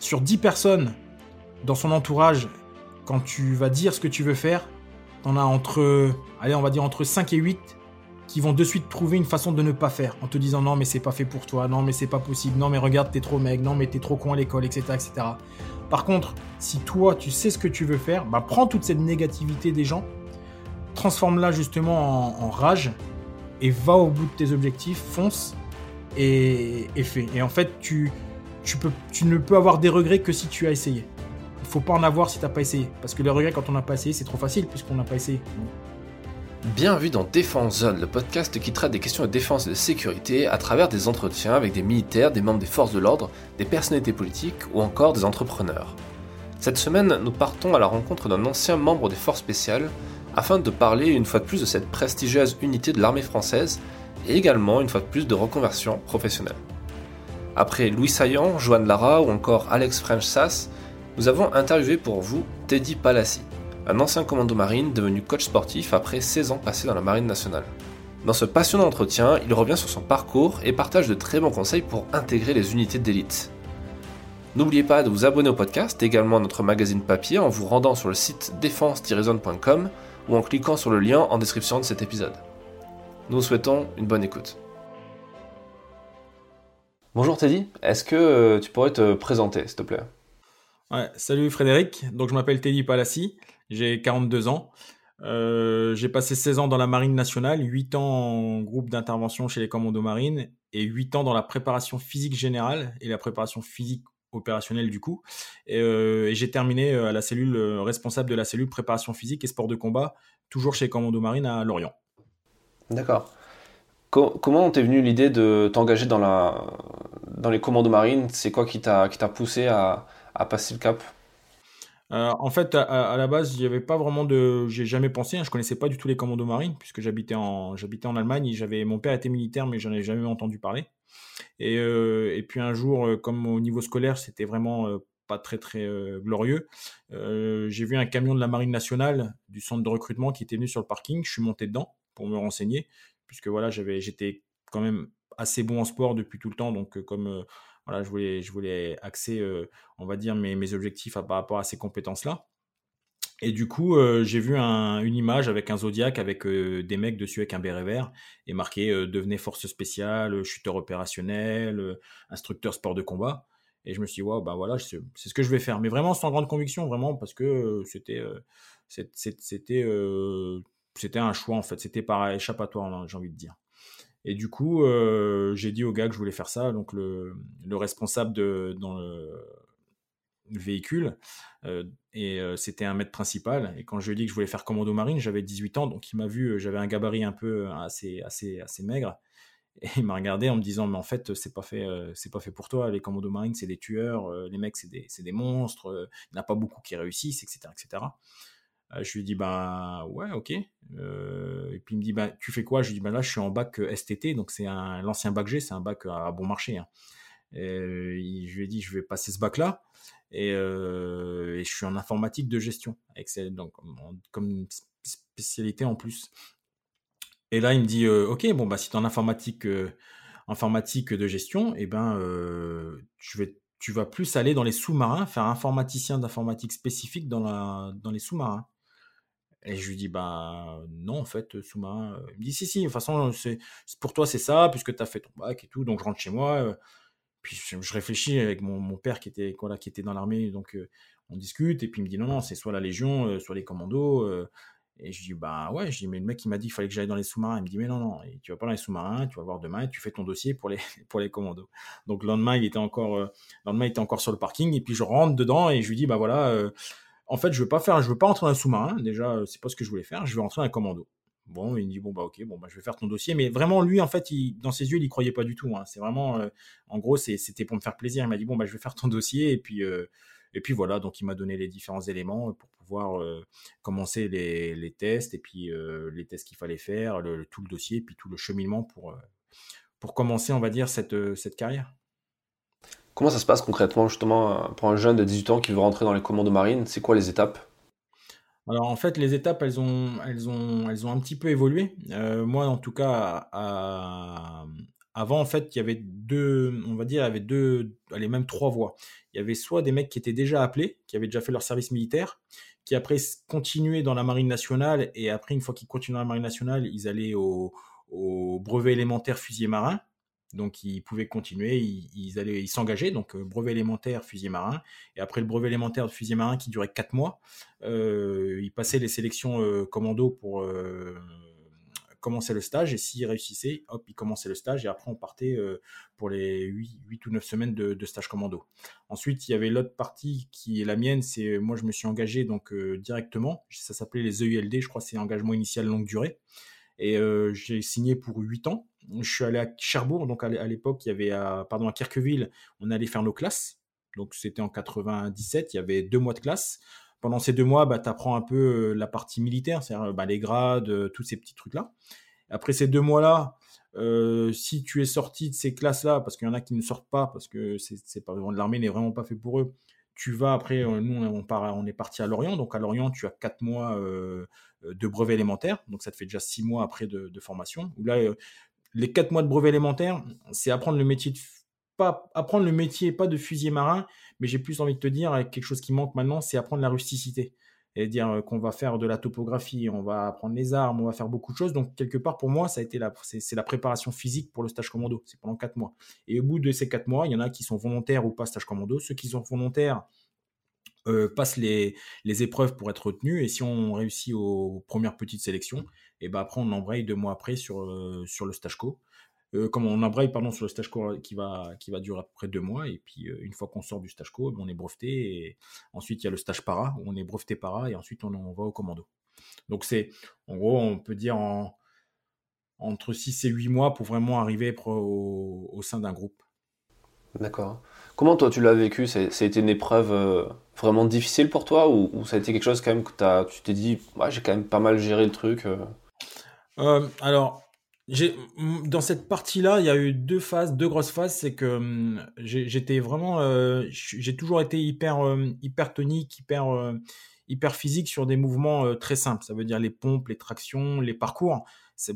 sur 10 personnes dans son entourage, quand tu vas dire ce que tu veux faire, t'en as entre, allez, on va dire entre 5 et 8 qui vont de suite trouver une façon de ne pas faire en te disant non mais c'est pas fait pour toi, non mais c'est pas possible, non mais regarde t'es trop mec, non mais t'es trop con à l'école, etc., etc. Par contre, si toi tu sais ce que tu veux faire, bah prends toute cette négativité des gens, transforme-la justement en, rage et va au bout de tes objectifs, fonce et, et fais. Et en fait tu, tu, tu ne peux avoir des regrets que si tu as essayé. Il faut pas en avoir si t'as pas essayé. Parce que les regrets quand on n'a pas essayé, c'est trop facile puisqu'on n'a pas essayé. Bienvenue dans Défense Zone, le podcast qui traite des questions de défense et de sécurité à travers des entretiens avec des militaires, des membres des forces de l'ordre, des personnalités politiques ou encore des entrepreneurs. Cette semaine, nous partons à la rencontre d'un ancien membre des forces spéciales afin de parler une fois de plus de cette prestigieuse unité de l'armée française et également une fois de plus de reconversion professionnelle. Après Louis Saillant, Joanne Lara ou encore Alex French Sass, nous avons interviewé pour vous Teddy Palassi un ancien commando marine devenu coach sportif après 16 ans passés dans la marine nationale. Dans ce passionnant entretien, il revient sur son parcours et partage de très bons conseils pour intégrer les unités d'élite. N'oubliez pas de vous abonner au podcast, également à notre magazine papier en vous rendant sur le site défense-zone.com ou en cliquant sur le lien en description de cet épisode. Nous vous souhaitons une bonne écoute. Bonjour Teddy, est-ce que euh, tu pourrais te présenter s'il te plaît? Ouais, Salut Frédéric, donc je m'appelle Teddy Palassi, j'ai 42 ans. Euh, j'ai passé 16 ans dans la marine nationale, 8 ans en groupe d'intervention chez les commandos marines et 8 ans dans la préparation physique générale et la préparation physique opérationnelle du coup. Et, euh, j'ai terminé à la cellule responsable de la cellule préparation physique et sport de combat, toujours chez les commandos marines à Lorient. D'accord. Comment t'es venu l'idée de t'engager dans, les commandos marines? C'est quoi qui t'a poussé à, passer le cap? Euh, en fait, à, la base, avait pas vraiment de. J'ai jamais pensé. Hein, je connaissais pas du tout les commandos marines puisque j'habitais en en Allemagne. J'avais mon père était militaire, mais j'en avais jamais entendu parler. Et, euh, puis un jour, euh, comme au niveau scolaire, c'était vraiment pas très très glorieux. j'ai vu un camion de la marine nationale du centre de recrutement qui était venu sur le parking. Je suis monté dedans pour me renseigner puisque voilà, j'avais j'étais quand même assez bon en sport depuis tout le temps. Donc comme voilà, je voulais, je voulais axer, on va dire, mes, mes objectifs par rapport à ces compétences-là. Et du coup, j'ai vu une image avec un Zodiac, avec des mecs dessus avec un béret vert, et marqué devenez force spéciale, chuteur opérationnel, instructeur sport de combat. Et je me suis dit, wow, bah voilà, c'est ce que je vais faire. Mais vraiment sans grande conviction, vraiment, parce que c'était c'était c'était un choix, en fait. C'était par échappatoire, j'ai envie de dire. Et du coup, euh, j'ai dit au gars que je voulais faire ça. Donc, le, responsable de, dans le, véhicule, euh, et euh, c'était un maître principal. Et quand je lui ai dit que je voulais faire commando marine, j'avais 18 ans, donc il m'a vu, j'avais un gabarit un peu assez, assez, assez maigre. Et il m'a regardé en me disant, mais en fait, c'est pas fait, c'est pas fait pour toi. Les commandos marines, c'est des tueurs. les mecs, c'est des, des, monstres. il n'y en a pas beaucoup qui réussissent, etc., etc. Euh, je lui dis, bah ouais, ok. Euh, et puis il me dit, bah tu fais quoi? Je lui dis, bah là, je suis en bac euh, STT, donc c'est l'ancien bac G, c'est un bac à bon marché. Hein. Je lui ai dit, je vais passer ce bac-là. Et, je suis en informatique de gestion, donc, comme spécialité en plus. Et là, il me dit, ok, bon, bah si tu es en informatique, informatique de gestion, eh ben, tu vas plus aller dans les sous-marins, faire informaticien d'informatique spécifique dans les sous-marins. Et je lui dis, bah non, en fait, sous-marin. Euh, il me dit, si, si, de toute façon, pour toi, c'est ça, puisque tu as fait ton bac et tout. Donc, je rentre chez moi. Euh, puis, je, réfléchis avec mon, père qui était, voilà, qui était dans l'armée. Donc, euh, on discute. Et puis, il me dit, non, non, c'est soit la Légion, soit les commandos. et je dis, bah ouais. Je dis, mais le mec, il m'a dit qu'il fallait que j'aille dans les sous-marins. Il me dit, mais non, non, tu vas pas dans les sous-marins. Tu vas voir demain. tu fais ton dossier pour les, pour les commandos. Donc, le lendemain, il était encore, le lendemain, il était encore sur le parking. Et puis, je rentre dedans et je lui dis, bah voilà en fait, je veux pas faire, je veux pas rentrer dans un sous-marin. Déjà, euh, c'est pas ce que je voulais faire. Je veux rentrer dans un commando. Bon, il me dit bon bah ok, bon bah je vais faire ton dossier. Mais vraiment, lui, en fait, dans ses yeux, il y croyait pas du tout. Hein. C'est vraiment, euh, en gros, c'était pour me faire plaisir. Il m'a dit bon bah je vais faire ton dossier et puis euh, et puis voilà. Donc il m'a donné les différents éléments pour pouvoir commencer les, tests et puis les tests qu'il fallait faire, tout le dossier, et puis tout le cheminement pour pour commencer, on va dire cette cette carrière. Comment ça se passe concrètement justement pour un jeune de 18 ans qui veut rentrer dans les commandos marines? C'est quoi les étapes? Alors en fait, les étapes, elles ont, elles ont, un petit peu évolué. Euh, moi, en tout cas, Avant, en fait, il y avait deux, on va dire, il y avait deux, même trois voies. Il y avait soit des mecs qui étaient déjà appelés, qui avaient déjà fait leur service militaire, qui après continuaient dans la marine nationale, et après, une fois qu'ils continuent dans la marine nationale, ils allaient au, brevet élémentaire fusil marin. Donc ils pouvaient continuer, ils, allaient, ils s'engageaient, donc euh, brevet élémentaire fusil marin. Et après le brevet élémentaire de fusil marin qui durait quatre mois, euh, ils passaient les sélections euh, commando pour commençait le stage et s'il réussissait, hop, il commençait le stage et après on partait pour les 8, ou 9 semaines de, stage commando. Ensuite, il y avait l'autre partie qui est la mienne, c'est moi je me suis engagé donc directement, ça s'appelait les EULD, je crois c'est engagement initial longue durée. Et euh, j'ai signé pour 8 ans. Je suis allé à Cherbourg, donc à l'époque, il y avait à, pardon, à Kirkeville, on allait faire nos classes. Donc c'était en 97, il y avait deux mois de classe pendant ces deux mois, bah, tu apprends un peu la partie militaire, c'est-à-dire bah, les grades, tous ces petits trucs-là. Après ces deux mois-là, si tu es sorti de ces classes-là, parce qu'il y en a qui ne sortent pas, parce que c'est pas l'armée n'est vraiment pas fait pour eux, tu vas après, nous on, part, on est parti à Lorient, donc à Lorient tu as quatre mois de brevet élémentaire, donc ça te fait déjà six mois après de, formation. Où là, les quatre mois de brevet élémentaire, c'est apprendre le métier de pas apprendre le métier, pas de fusilier marin, mais j'ai plus envie de te dire, quelque chose qui manque maintenant, c'est apprendre la rusticité. Et dire euh, qu'on va faire de la topographie, on va apprendre les armes, on va faire beaucoup de choses. Donc, quelque part, pour moi, ça a c'est, la préparation physique pour le stage commando. C'est pendant quatre mois. Et au bout de ces quatre mois, il y en a qui sont volontaires ou pas stage commando. Ceux qui sont volontaires, euh, passent les, épreuves pour être retenus et si on réussit aux premières petites sélections, et ben après on embraye deux mois après sur, euh, sur le stage co. Euh, comme on embraye pardon, sur le stage co qui va, qui va durer à peu près deux mois. Et puis, euh, une fois qu'on sort du stage co, on est breveté. Et ensuite, il y a le stage para, où on est breveté para, et ensuite, on, va au commando. Donc, c'est, en gros, on peut dire en, entre 6 et 8 mois pour vraiment arriver au, au sein d'un groupe. D'accord. Comment toi tu l'as vécu? Ça, a été une épreuve euh, vraiment difficile pour toi ou, ça a été quelque chose quand même que as, tu t'es dit j'ai quand même pas mal géré le truc Alors dans cette partie-là, il y a eu deux phases, deux grosses phases. C'est que hum, j'étais vraiment, euh, j'ai toujours été hyper, euh, hyper tonique, hyper, euh, hyper physique sur des mouvements très simples. Ça veut dire les pompes, les tractions, les parcours.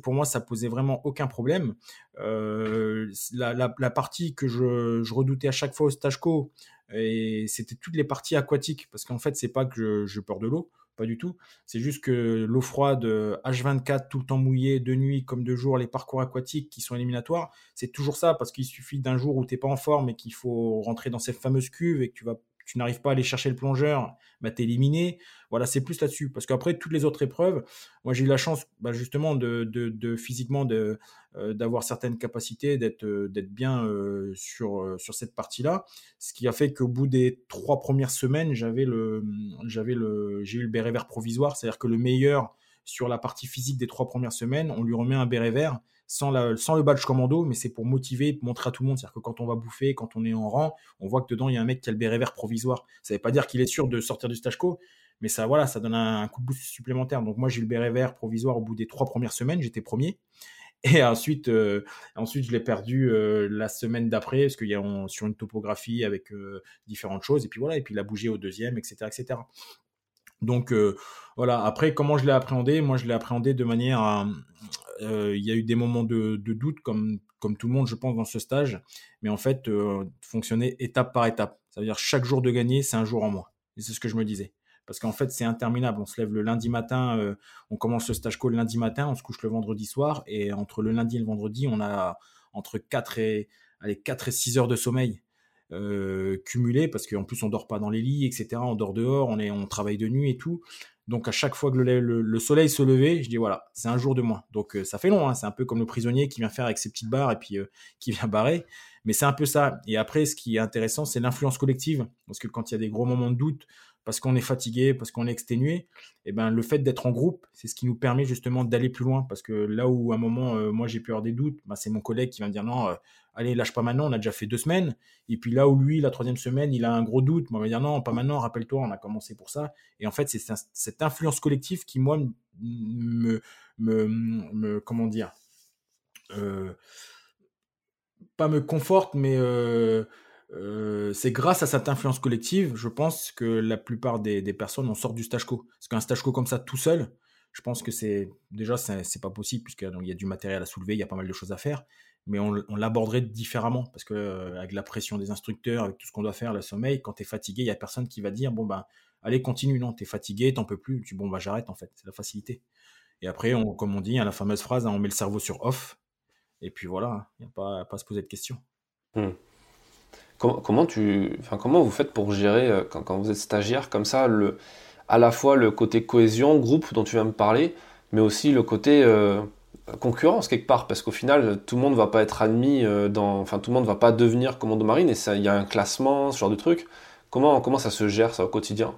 Pour moi, ça posait vraiment aucun problème. La, partie que je, redoutais à chaque fois au stage co, c'était toutes les parties aquatiques, parce qu'en fait, c'est pas que je peur de l'eau pas du tout. C'est juste que l'eau froide, H24, tout le temps mouillé, de nuit comme de jour, les parcours aquatiques qui sont éliminatoires, c'est toujours ça, parce qu'il suffit d'un jour où tu n'es pas en forme et qu'il faut rentrer dans cette fameuse cuve et que tu vas tu n'arrives pas à aller chercher le plongeur, bah, es éliminé. Voilà, c'est plus là-dessus. Parce qu'après, toutes les autres épreuves, moi j'ai eu la chance bah, justement de, de, physiquement euh, d'avoir certaines capacités, d'être euh, bien euh, sur, sur cette partie-là. Ce qui a fait qu'au bout des trois premières semaines, j'avais le, le, j'ai eu le béret vert provisoire. C'est-à-dire que le meilleur sur la partie physique des trois premières semaines, on lui remet un béret vert sans, le badge commando, mais c'est pour motiver, montrer à tout le monde. C'est-à-dire que quand on va bouffer, quand on est en rang, on voit que dedans, il y a un mec qui a le béret vert provisoire. Ça ne veut pas dire qu'il est sûr de sortir du stage co, mais ça, voilà, ça donne un, coup de boost supplémentaire. Donc moi, j'ai le béret vert provisoire au bout des trois premières semaines, j'étais premier. Et ensuite, euh, ensuite je l'ai perdu euh, la semaine d'après, parce qu'il y a sur une topographie avec euh, différentes choses. Et puis voilà, et puis il a bougé au deuxième, etc. etc. Donc voilà, après, comment je l'ai appréhendé? Moi, je l'ai appréhendé de manière euh, il y a eu des moments de, doute, comme, tout le monde, je pense, dans ce stage. Mais en fait, euh, fonctionner étape par étape. Ça veut dire chaque jour de gagner, c'est un jour en moins. C'est ce que je me disais. Parce qu'en fait, c'est interminable. On se lève le lundi matin, euh, on commence le stage call le lundi matin, on se couche le vendredi soir. Et entre le lundi et le vendredi, on a entre 4 et, allez, 4 et 6 heures de sommeil. Cumulés parce qu'en plus on dort pas dans les lits etc on dort dehors on est on travaille de nuit et tout donc à chaque fois que le, soleil se levait, je dis voilà, c'est un jour de moins. Donc euh, ça fait long, hein. c'est un peu comme le prisonnier qui vient faire avec ses petites barres et puis euh, qui vient barrer. Mais c'est un peu ça. Et après, ce qui est intéressant, c'est l'influence collective. Parce que quand il y a des gros moments de doute, parce qu'on est fatigué, parce qu'on est exténué, et eh ben, le fait d'être en groupe, c'est ce qui nous permet justement d'aller plus loin. Parce que là où à un moment, euh, moi j'ai pu avoir des doutes, ben, c'est mon collègue qui va me dire non, allez, lâche pas maintenant, on a déjà fait deux semaines. Et puis là où lui, la troisième semaine, il a un gros doute, moi, il va dire non, pas maintenant, rappelle-toi, on a commencé pour ça. Et en fait, c'est cette influence collective qui, moi, me, me, comment dire, euh, pas me conforte, mais euh, euh, c'est grâce à cette influence collective, je pense que la plupart des, personnes en sortent du stage co. Parce qu'un stage co comme ça tout seul, je pense que c'est déjà c'est pas possible puisqu'il y a du matériel à soulever, il y a pas mal de choses à faire. mais on, l'aborderait différemment parce que avec la pression des instructeurs, avec tout ce qu'on doit faire, le sommeil, quand tu es fatigué, il y a personne qui va dire bon ben allez continue, non, tu es fatigué, t'en peux plus, tu bon bah j'arrête en fait, c'est la facilité. Et après, on, comme on dit, hein, la fameuse phrase, hein, on met le cerveau sur off, et puis voilà, il n'y a pas, pas à se poser de questions. Comment, tu, enfin, comment vous faites pour gérer, euh, quand, vous êtes stagiaire, comme ça, le, à la fois le côté cohésion, groupe dont tu viens me parler, mais aussi le côté euh, concurrence quelque part, parce qu'au final, tout le monde ne va pas être admis euh, dans, enfin, tout le monde va pas devenir commando marine, et il y a un classement, ce genre de truc. Comment, comment ça se gère ça au quotidien?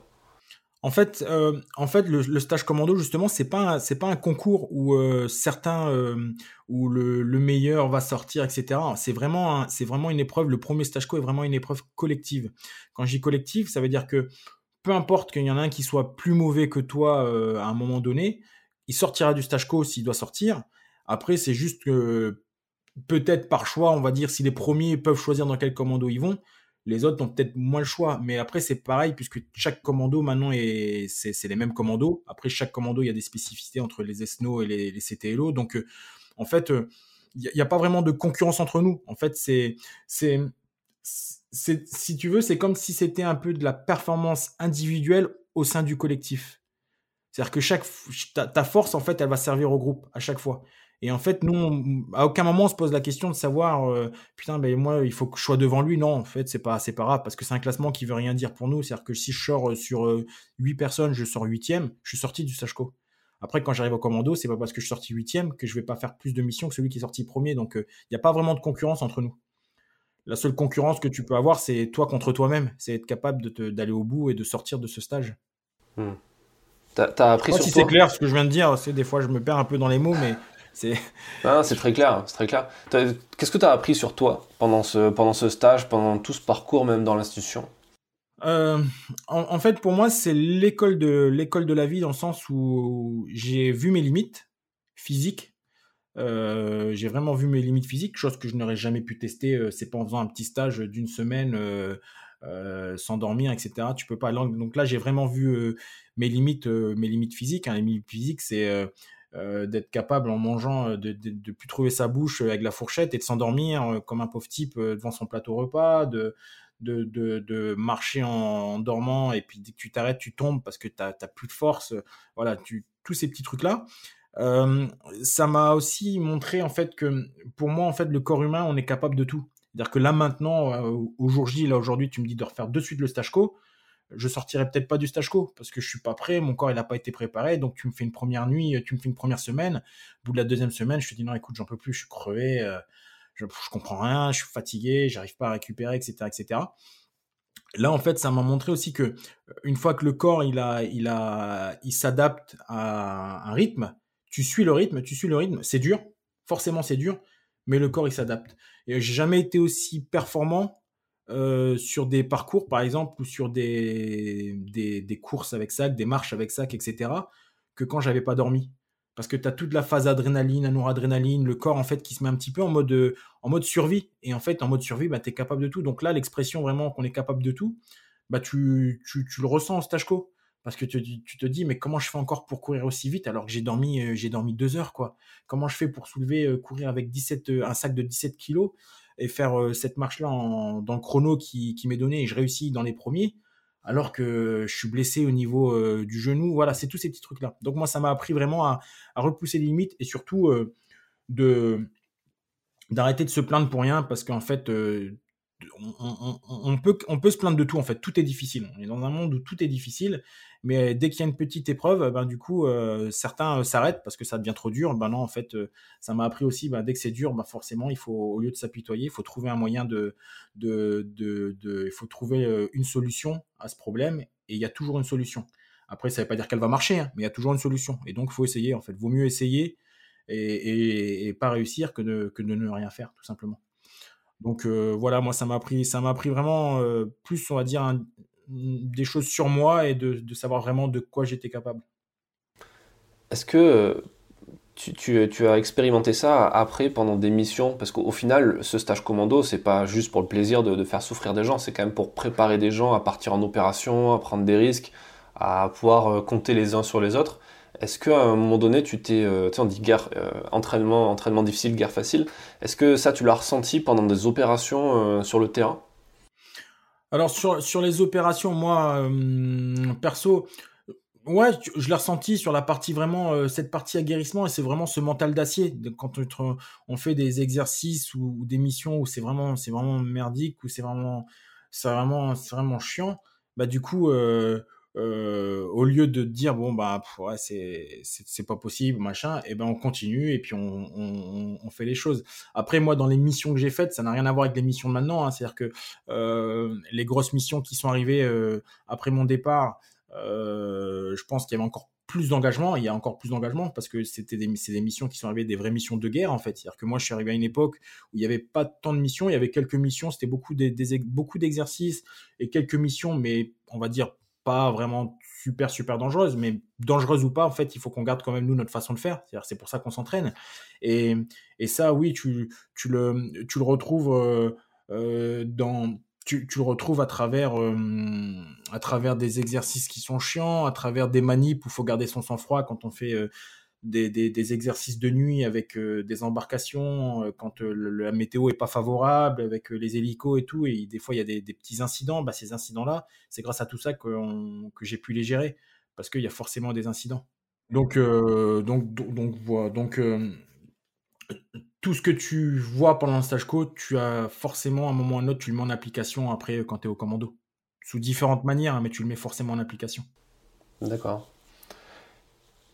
En fait, euh, en fait, le, stage commando justement, c'est pas c'est pas un concours où euh, certains euh, où le, meilleur va sortir, etc. C'est vraiment c'est vraiment une épreuve. Le premier stage co est vraiment une épreuve collective. Quand je dis collective, ça veut dire que peu importe qu'il y en a un qui soit plus mauvais que toi à un moment donné, il sortira du stage co s'il doit sortir. Après, c'est juste que peut-être par choix, on va dire si les premiers peuvent choisir dans quel commando ils vont les autres ont peut-être moins le choix. Mais après, c'est pareil, puisque chaque commando maintenant, est, c'est, les mêmes commandos. Après, chaque commando, il y a des spécificités entre les SNO et les, CTLO. Donc, euh, en fait, euh, il n'y a, pas vraiment de concurrence entre nous. En fait, c'est, si tu veux, c'est comme si c'était un peu de la performance individuelle au sein du collectif. C'est-à-dire que chaque, ta force, en fait, elle va servir au groupe à chaque fois. Et en fait, nous, à aucun moment on se pose la question de savoir, euh, putain, ben moi, il faut que je sois devant lui. Non, en fait, c'est pas, c'est pas grave parce que c'est un classement qui veut rien dire pour nous. C'est-à-dire que si je sors euh, sur euh, huit 8 personnes, je sors huitième, je suis sorti du Sachco. Après, quand j'arrive au commando, c'est pas parce que je suis sorti huitième que je vais pas faire plus de missions que celui qui est sorti premier. Donc, il n'y a pas vraiment de concurrence entre nous. La seule concurrence que tu peux avoir, c'est toi contre toi-même. C'est être capable d'aller au bout et de sortir de ce stage. Hmm. T'as appris sur si c'est clair ce que je viens de dire. C'est des fois je me perds un peu dans les mots, mais c'est c'est très clair, c'est très clair. Qu'est-ce que tu as appris sur toi pendant ce, pendant ce stage, pendant tout ce parcours même dans l'institution? Euh, en, fait, pour moi, c'est l'école de l'école de la vie dans le sens où j'ai vu mes limites physiques. Euh, j'ai vraiment vu mes limites physiques, chose que je n'aurais jamais pu tester. Euh, c'est pas en faisant un petit stage d'une semaine sans dormir, etc. Tu peux pas. Donc là, j'ai vraiment vu mes limites, mes limites physiques. Hein. Les limites physiques, c'est euh, d'être capable en mangeant euh, de, de, plus trouver sa bouche avec la fourchette et de s'endormir euh, comme un pauvre type devant son plateau repas, de, de, de, marcher en, dormant et puis dès que tu t'arrêtes, tu tombes parce que tu n'as plus de force. Voilà, tous ces petits trucs-là. ça m'a aussi montré en fait que pour moi, en fait, le corps humain, on est capable de tout. C'est-à-dire que là maintenant, au jour J, là aujourd'hui, tu me dis de refaire de suite le stage co je sortirai peut-être pas du stage co parce que je suis pas prêt, mon corps il n'a pas été préparé, donc tu me fais une première nuit, tu me fais une première semaine, au bout de la deuxième semaine, je te dis non écoute j'en peux plus, je suis crevé, euh, je, comprends rien, je suis fatigué, j'arrive pas à récupérer, etc., etc. Là en fait ça m'a montré aussi que euh, une fois que le corps il a, il a, il s'adapte à un rythme, tu suis le rythme, tu suis le rythme, c'est dur, forcément c'est dur, mais le corps il s'adapte. Et j'ai jamais été aussi performant euh, sur des parcours, par exemple, ou sur des, des, courses avec sac, des marches avec sac, etc., que quand j'avais pas dormi. Parce que tu as toute la phase adrénaline, noradrénaline, le corps en fait qui se met un petit peu en mode, euh, en mode survie. Et en fait, en mode survie, bah, tu es capable de tout. Donc là, l'expression vraiment qu'on est capable de tout, bah, tu, tu, tu le ressens en. Parce que tu, tu, te dis, mais comment je fais encore pour courir aussi vite alors que j'ai dormi, euh, j'ai dormi deux heures, quoi? Comment je fais pour soulever, courir avec 17, un sac de 17 kilos? Et faire euh, cette marche-là dans le chrono qui, m'est donné et je réussis dans les premiers, alors que je suis blessé au niveau euh, du genou. Voilà, c'est tous ces petits trucs-là. Donc moi, ça m'a appris vraiment à, repousser les limites et surtout euh, de d'arrêter de se plaindre pour rien parce qu'en fait, on, peut, on peut se plaindre de tout en fait, tout est difficile. On est dans un monde où tout est difficile, mais dès qu'il y a une petite épreuve, ben, du coup, euh, certains euh, s'arrêtent parce que ça devient trop dur. Ben non, en fait, euh, ça m'a appris aussi, ben, dès que c'est dur, ben, forcément, il faut, au lieu de s'apitoyer, il faut trouver un moyen de, il faut trouver une solution à ce problème, et il y a toujours une solution. Après, ça ne veut pas dire qu'elle va marcher, hein, mais il y a toujours une solution. Et donc, il faut essayer, en fait. Vaut mieux essayer et, pas réussir que de, ne rien faire, tout simplement. Donc voilà, moi ça m'a pris, ça m'a pris vraiment plus, on va dire, des choses sur moi et de, savoir vraiment de quoi j'étais capable. Est-ce que euh, tu, as expérimenté ça après pendant des missions? Parce qu'au final, ce stage commando, c'est pas juste pour le plaisir de, faire souffrir des gens, c'est quand même pour préparer des gens à partir en opération, à prendre des risques, à pouvoir compter les uns sur les autres. Est-ce qu'à un moment donné, tu t'es, sais, on dit guerre, entraînement, entraînement difficile, guerre facile. Est-ce que ça, tu l'as ressenti pendant des opérations sur le terrain? Alors sur, sur les opérations, moi, perso, Ouais, je l'ai ressenti sur la partie vraiment, euh, cette partie aguerrissement, et c'est vraiment ce mental d'acier. Quand on fait des exercices ou, des missions où c'est vraiment, c'est vraiment merdique, où c'est vraiment, vraiment, c'est vraiment chiant, bah du coup, euh, euh, au lieu de dire bon bah ouais, c'est, c'est, pas possible, machin, et ben on continue et puis on, on, fait les choses. Après moi, dans les missions que j'ai faites, ça n'a rien à voir avec les missions de maintenant. Hein, c'est-à-dire que les grosses missions qui sont arrivées après mon départ. Euh, je pense qu'il y avait encore plus d'engagement, il y a encore plus d'engagement parce que c'était des, des missions qui sont arrivées, des vraies missions de guerre en fait. C'est-à-dire que moi je suis arrivé à une époque où il n'y avait pas tant de missions, il y avait quelques missions, c'était beaucoup, des, beaucoup d'exercices et quelques missions, mais on va dire pas vraiment super super dangereuses, mais dangereuses ou pas, en fait, il faut qu'on garde quand même nous notre façon de faire. C'est pour ça qu'on s'entraîne. Et, et ça, oui, tu, tu, le, tu le retrouves euh, euh, dans tu, le retrouves à travers, euh, à travers des exercices qui sont chiants, à travers des manips où il faut garder son sang-froid quand on fait des, exercices de nuit avec euh, des embarcations, quand la météo est pas favorable, avec les hélicos et tout, et des fois il y a des, petits incidents. Bah, ces incidents-là, c'est grâce à tout ça que, que j'ai pu les gérer, parce qu'il y a forcément des incidents. Donc, donc, donc, donc, voilà. Donc, tout ce que tu vois pendant le stage co, tu as forcément à un moment ou à un autre, tu le mets en application après quand tu es au commando. Sous différentes manières, hein, mais tu le mets forcément en application. D'accord.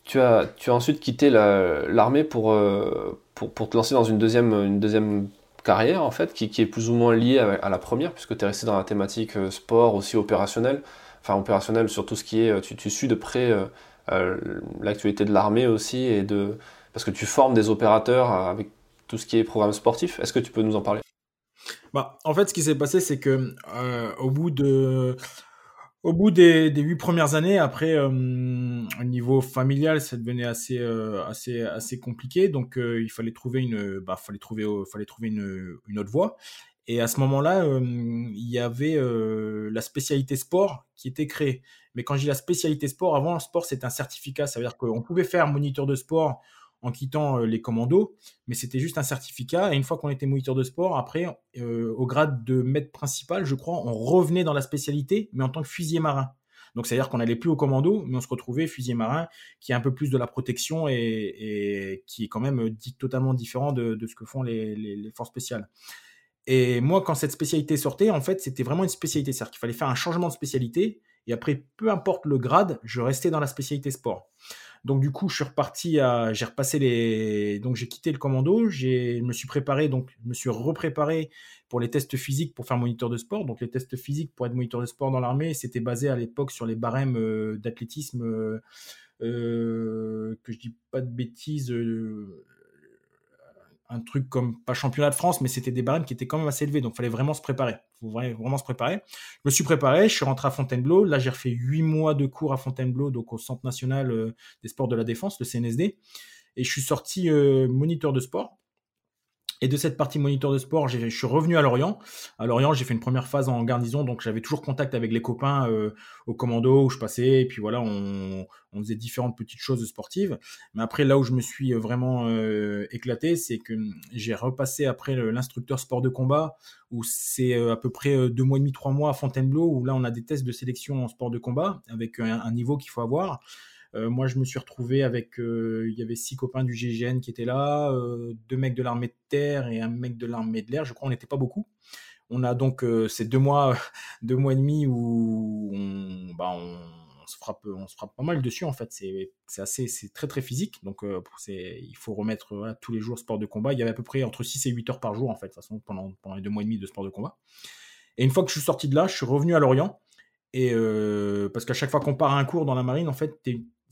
Tu as, tu as ensuite quitté l'armée pour, euh, pour, pour, te lancer dans une deuxième, une deuxième carrière, en fait, qui, qui est plus ou moins liée à, la première, puisque tu es resté dans la thématique euh, sport, aussi opérationnel. Enfin, opérationnel sur tout ce qui est. Euh, tu, tu suis de près l'actualité de l'armée aussi, et de, parce que tu formes des opérateurs avec tout ce qui est programme sportif. Est-ce que tu peux nous en parler? Bah, En fait, ce qui s'est passé, c'est que au bout de... Au bout des, huit premières années, après, euh, au niveau familial, ça devenait assez, euh, assez, assez compliqué. Donc, il fallait trouver une, bah, fallait trouver, fallait trouver une, une autre voie. Et à ce moment-là, il y avait la spécialité sport qui était créée. Mais quand je dis la spécialité sport, avant, le sport, c'était un certificat. Ça veut dire qu'on pouvait faire moniteur de sport en quittant euh, les commandos, mais c'était juste un certificat. Et une fois qu'on était moniteur de sport, après, euh, au grade de maître principal, je crois, on revenait dans la spécialité, mais en tant que fusilier marin. Donc, c'est-à-dire qu'on n'allait plus au commando, mais on se retrouvait fusilier marin, qui est un peu plus de la protection et, qui est quand même dit, totalement différent de, ce que font les, forces spéciales. Et moi, quand cette spécialité sortait, en fait, c'était vraiment une spécialité. C'est-à-dire qu'il fallait faire un changement de spécialité. Et après, peu importe le grade, je restais dans la spécialité sport. Donc du coup, je suis reparti à, j'ai repassé les, donc j'ai quitté le commando, j'ai, me suis préparé, donc je me suis repréparé pour les tests physiques pour faire moniteur de sport. Donc les tests physiques pour être moniteur de sport dans l'armée, c'était basé à l'époque sur les barèmes euh, d'athlétisme, euh, euh, que je dis pas de bêtises, un truc comme pas championnat de France, mais c'était des barèmes qui étaient quand même assez élevés, donc fallait vraiment se préparer. Faut vraiment se préparer. Je me suis préparé, je suis rentré à Fontainebleau. Là, j'ai refait huit mois de cours à Fontainebleau, donc au Centre national euh, des sports de la défense, le CNSD, et je suis sorti euh, moniteur de sport. Et de cette partie moniteur de sport, je suis revenu à Lorient. À Lorient, j'ai fait une première phase en garnison, donc j'avais toujours contact avec les copains euh, au commando où je passais, et puis voilà, on, faisait différentes petites choses sportives. Mais après, là où je me suis vraiment euh, éclaté, c'est que j'ai repassé après l'instructeur sport de combat, où c'est euh, à peu près deux mois et demi, trois mois à Fontainebleau, où là on a des tests de sélection en sport de combat avec un niveau qu'il faut avoir. Euh, moi, je me suis retrouvé avec, euh, il y avait six copains du GGN qui étaient là, euh, deux mecs de l'armée de terre et un mec de l'armée de l'air. Je crois qu'on n'était pas beaucoup. On a donc ces deux mois, deux mois et demi où on, bah, on se frappe, on se frappe pas mal dessus en fait. C'est, assez, c'est très très physique. Donc il faut remettre tous les jours sport de combat. Il y avait à peu près entre 6 et 8 heures par jour en fait, de toute façon pendant, pendant les deux mois et demi de sport de combat. Et une fois que je suis sorti de là, je suis revenu à Lorient. Et parce qu'à chaque fois qu'on part à un cours dans la marine, en fait,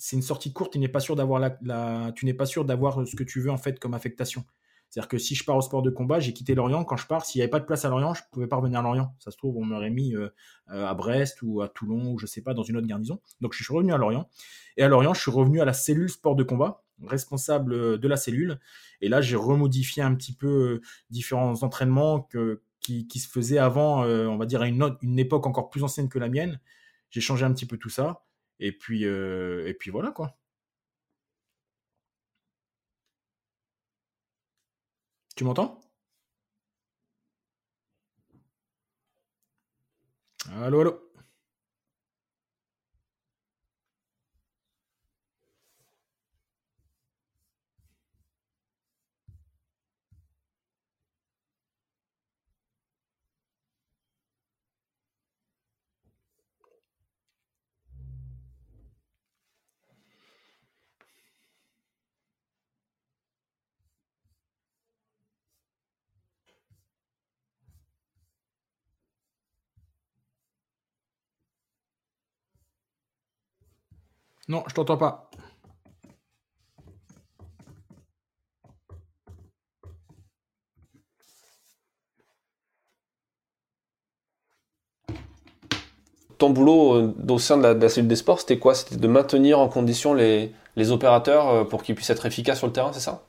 c'est une sortie courte, tu n'es pas sûr d'avoir la, tu n'es pas sûr d'avoir ce que tu veux en fait comme affectation. C'est-à-dire que si je pars au sport de combat, j'ai quitté Lorient. Quand je pars, s'il n'y avait pas de place à Lorient, je ne pouvais pas revenir à Lorient. Ça se trouve, on m'aurait mis euh, euh, à Brest ou à Toulon ou je ne sais pas, dans une autre garnison. Donc je suis revenu à Lorient. Et à Lorient, je suis revenu à la cellule sport de combat, responsable euh, de la cellule. Et là, j'ai remodifié un petit peu différents entraînements qui, se faisaient avant, on va dire à une, une époque encore plus ancienne que la mienne. J'ai changé un petit peu tout ça. Et puis, euh, et puis voilà quoi. Tu m'entends? Allô, allô? Non, je t'entends pas. Ton boulot euh, au sein de la, cellule des sports, c'était quoi? C'était de maintenir en condition les, opérateurs euh, pour qu'ils puissent être efficaces sur le terrain, c'est ça?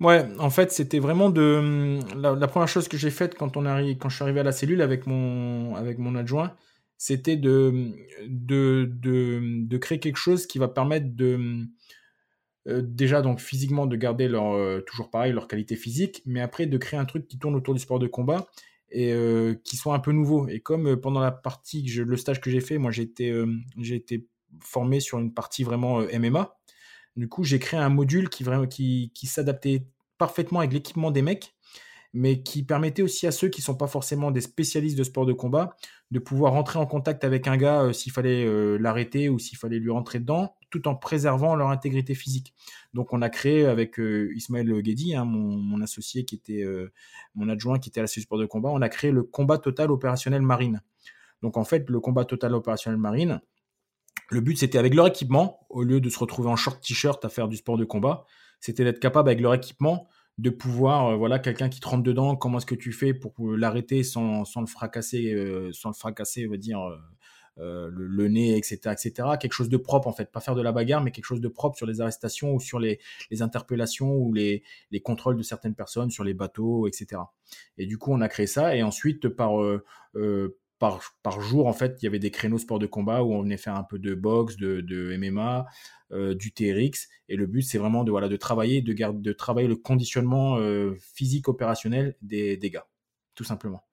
Ouais, en fait, c'était vraiment de la, première chose que j'ai faite quand on arrive, quand je suis arrivé à la cellule avec mon avec mon adjoint, c'était de, de, de, créer quelque chose qui va permettre de, euh, déjà donc physiquement de garder leur, euh, toujours pareil leur qualité physique, mais après de créer un truc qui tourne autour du sport de combat et euh, qui soit un peu nouveau. Et comme pendant la partie, le stage que j'ai fait, moi j'ai été, j'ai été formé sur une partie vraiment MMA. Du coup, j'ai créé un module qui, qui, qui s'adaptait parfaitement avec l'équipement des mecs mais qui permettait aussi à ceux qui ne sont pas forcément des spécialistes de sport de combat de pouvoir rentrer en contact avec un gars euh, s'il fallait euh, l'arrêter ou s'il fallait lui rentrer dedans, tout en préservant leur intégrité physique. Donc on a créé avec euh, Ismaël Guedi, hein, mon, associé qui était mon adjoint qui était à la sport de combat, on a créé le combat total opérationnel marine. Donc en fait, le combat total opérationnel marine, le but c'était avec leur équipement, au lieu de se retrouver en short t-shirt à faire du sport de combat, c'était d'être capable avec leur équipement de pouvoir, euh, voilà, quelqu'un qui te rentre dedans, comment est-ce que tu fais pour l'arrêter sans, sans, le fracasser, euh, sans le fracasser, on va dire, euh, le, nez, etc., etc. Quelque chose de propre, en fait. Pas faire de la bagarre, mais quelque chose de propre sur les arrestations ou sur les, les interpellations ou les, les, contrôles de certaines personnes sur les bateaux, etc. Et du coup, on a créé ça. Et ensuite, par, par, par, jour, en fait, il y avait des créneaux sport de combat où on venait faire un peu de boxe, de, de MMA, euh, du TRX. Et le but, c'est vraiment de, voilà, de, travailler, de, de travailler le conditionnement euh, physique opérationnel des, des, gars, tout simplement.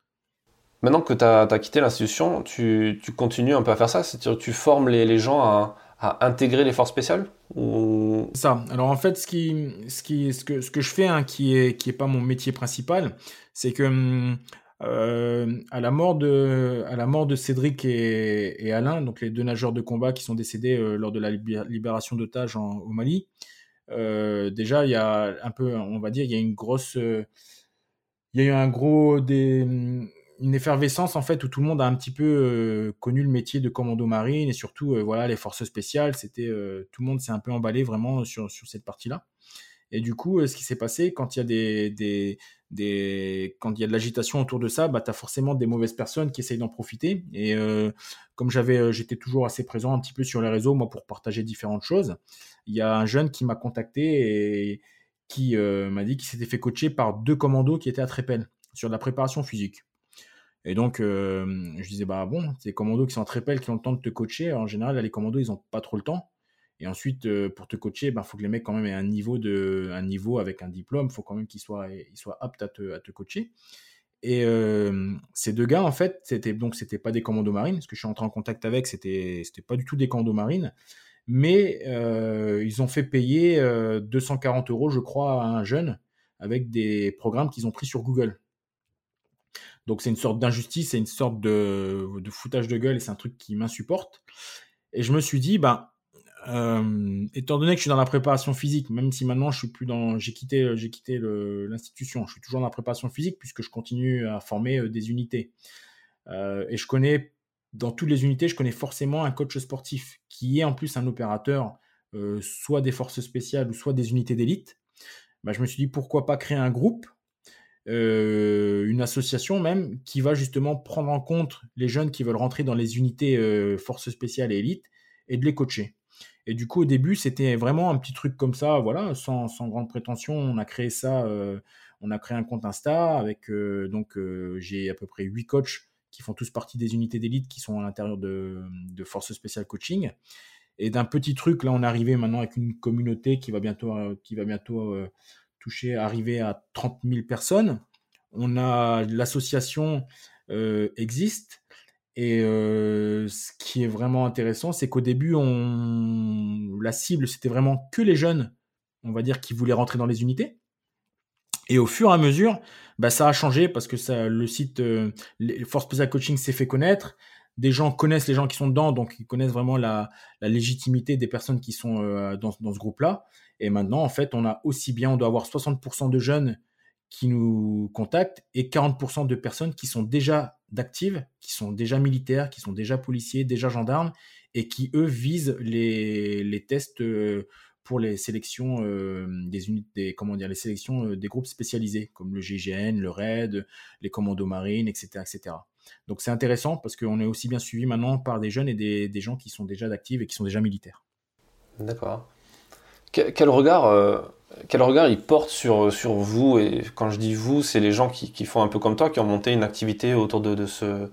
Maintenant que tu as, quitté l'institution, tu, tu, continues un peu à faire ça? C'est-à-dire tu formes les, les gens à, à, intégrer les forces spéciales ou... Ça. Alors en fait, ce, qui, ce, qui, ce, que, ce que je fais, hein, qui n'est qui est pas mon métier principal, c'est que hum, euh, à, la mort de, à la mort de Cédric et, Alain, donc les deux nageurs de combat qui sont décédés euh, lors de la libération d'otages au Mali, euh, déjà, il y a un peu, on va dire, il y a une grosse. il y a eu un gros. Des, une effervescence en fait où tout le monde a un petit peu connu le métier de commando marine et surtout voilà les forces spéciales c'était tout le monde s'est un peu emballé vraiment sur, sur cette partie là et du coup, ce qui s'est passé, quand il y a des, des, quand il y a de l'agitation autour de ça, bah, tu as forcément des mauvaises personnes qui essayent d'en profiter. Et euh, comme j'avais, euh, j'étais toujours assez présent un petit peu sur les réseaux, moi, pour partager différentes choses, il y a un jeune qui m'a contacté et qui euh, m'a dit qu'il s'était fait coacher par deux commandos qui étaient à Trépel sur de la préparation physique. Et donc, je disais, bah bon, ces commandos qui sont à Trépel, qui ont le temps de te coacher, en général, les commandos, ils n'ont pas trop le temps. Et ensuite, euh, pour te coacher, il ben, faut que les mecs quand même aient un niveau, de, un niveau avec un diplôme. Il faut quand même qu'ils soient, ils soient aptes à te, à te coacher. Et euh, ces deux gars, en fait, c'était donc c'était pas des commandos marines. Ce que je suis entré en contact avec, c'était c'était pas du tout des commandos marines, mais euh, ils ont fait payer 240 euros, je crois, à un jeune avec des programmes qu'ils ont pris sur Google. Donc c'est une sorte d'injustice, c'est une sorte de, de, foutage de gueule et c'est un truc qui m'insupporte. Et je me suis dit, ben euh, étant donné que je suis dans la préparation physique, même si maintenant je suis plus dans, j'ai quitté, j'ai quitté l'institution, je suis toujours dans la préparation physique puisque je continue à former euh, des unités. Euh, et je connais, dans toutes les unités, je connais forcément un coach sportif qui est en plus un opérateur, soit des forces spéciales ou soit des unités d'élite. Bah, je me suis dit pourquoi pas créer un groupe, une association même, qui va justement prendre en compte les jeunes qui veulent rentrer dans les unités forces spéciales et élites et de les coacher. Et du coup, au début, c'était vraiment un petit truc comme ça, voilà, sans, grande prétention. On a créé ça, euh, on a créé un compte Insta avec, euh, donc, euh, j'ai à peu près huit coachs qui font tous partie des unités d'élite qui sont à l'intérieur de, Force Spéciale Coaching. Et d'un petit truc, là, on est arrivé maintenant avec une communauté qui va bientôt, qui va bientôt touché, arrivé à 30 000 personnes. On a l'association existe et ce qui est vraiment intéressant, c'est qu'au début, on... la cible, c'était vraiment que les jeunes, on va dire, qui voulaient rentrer dans les unités. Et au fur et à mesure, bah, ça a changé parce que le site Force Special Coaching s'est fait connaître. Des gens connaissent les gens qui sont dedans, donc ils connaissent vraiment la, légitimité des personnes qui sont dans, ce groupe-là. Et maintenant, en fait, on a aussi bien, on doit avoir 60% de jeunes qui nous contactent et 40% de personnes qui sont déjà d'actives, qui sont déjà militaires, qui sont déjà policiers, déjà gendarmes et qui, eux, visent les, les tests euh, pour les sélections euh, des unités, comment dire, les sélections euh, des groupes spécialisés comme le GIGN, le RAID, les commandos marines, etc., etc. Donc c'est intéressant parce qu'on est aussi bien suivi maintenant par des jeunes et des, des gens qui sont déjà d'actifs et qui sont déjà militaires. D'accord. Quel regard quel regard il porte sur, sur vous Et quand je dis vous, c'est les gens qui, qui, font un peu comme toi, qui ont monté une activité autour de, de ce,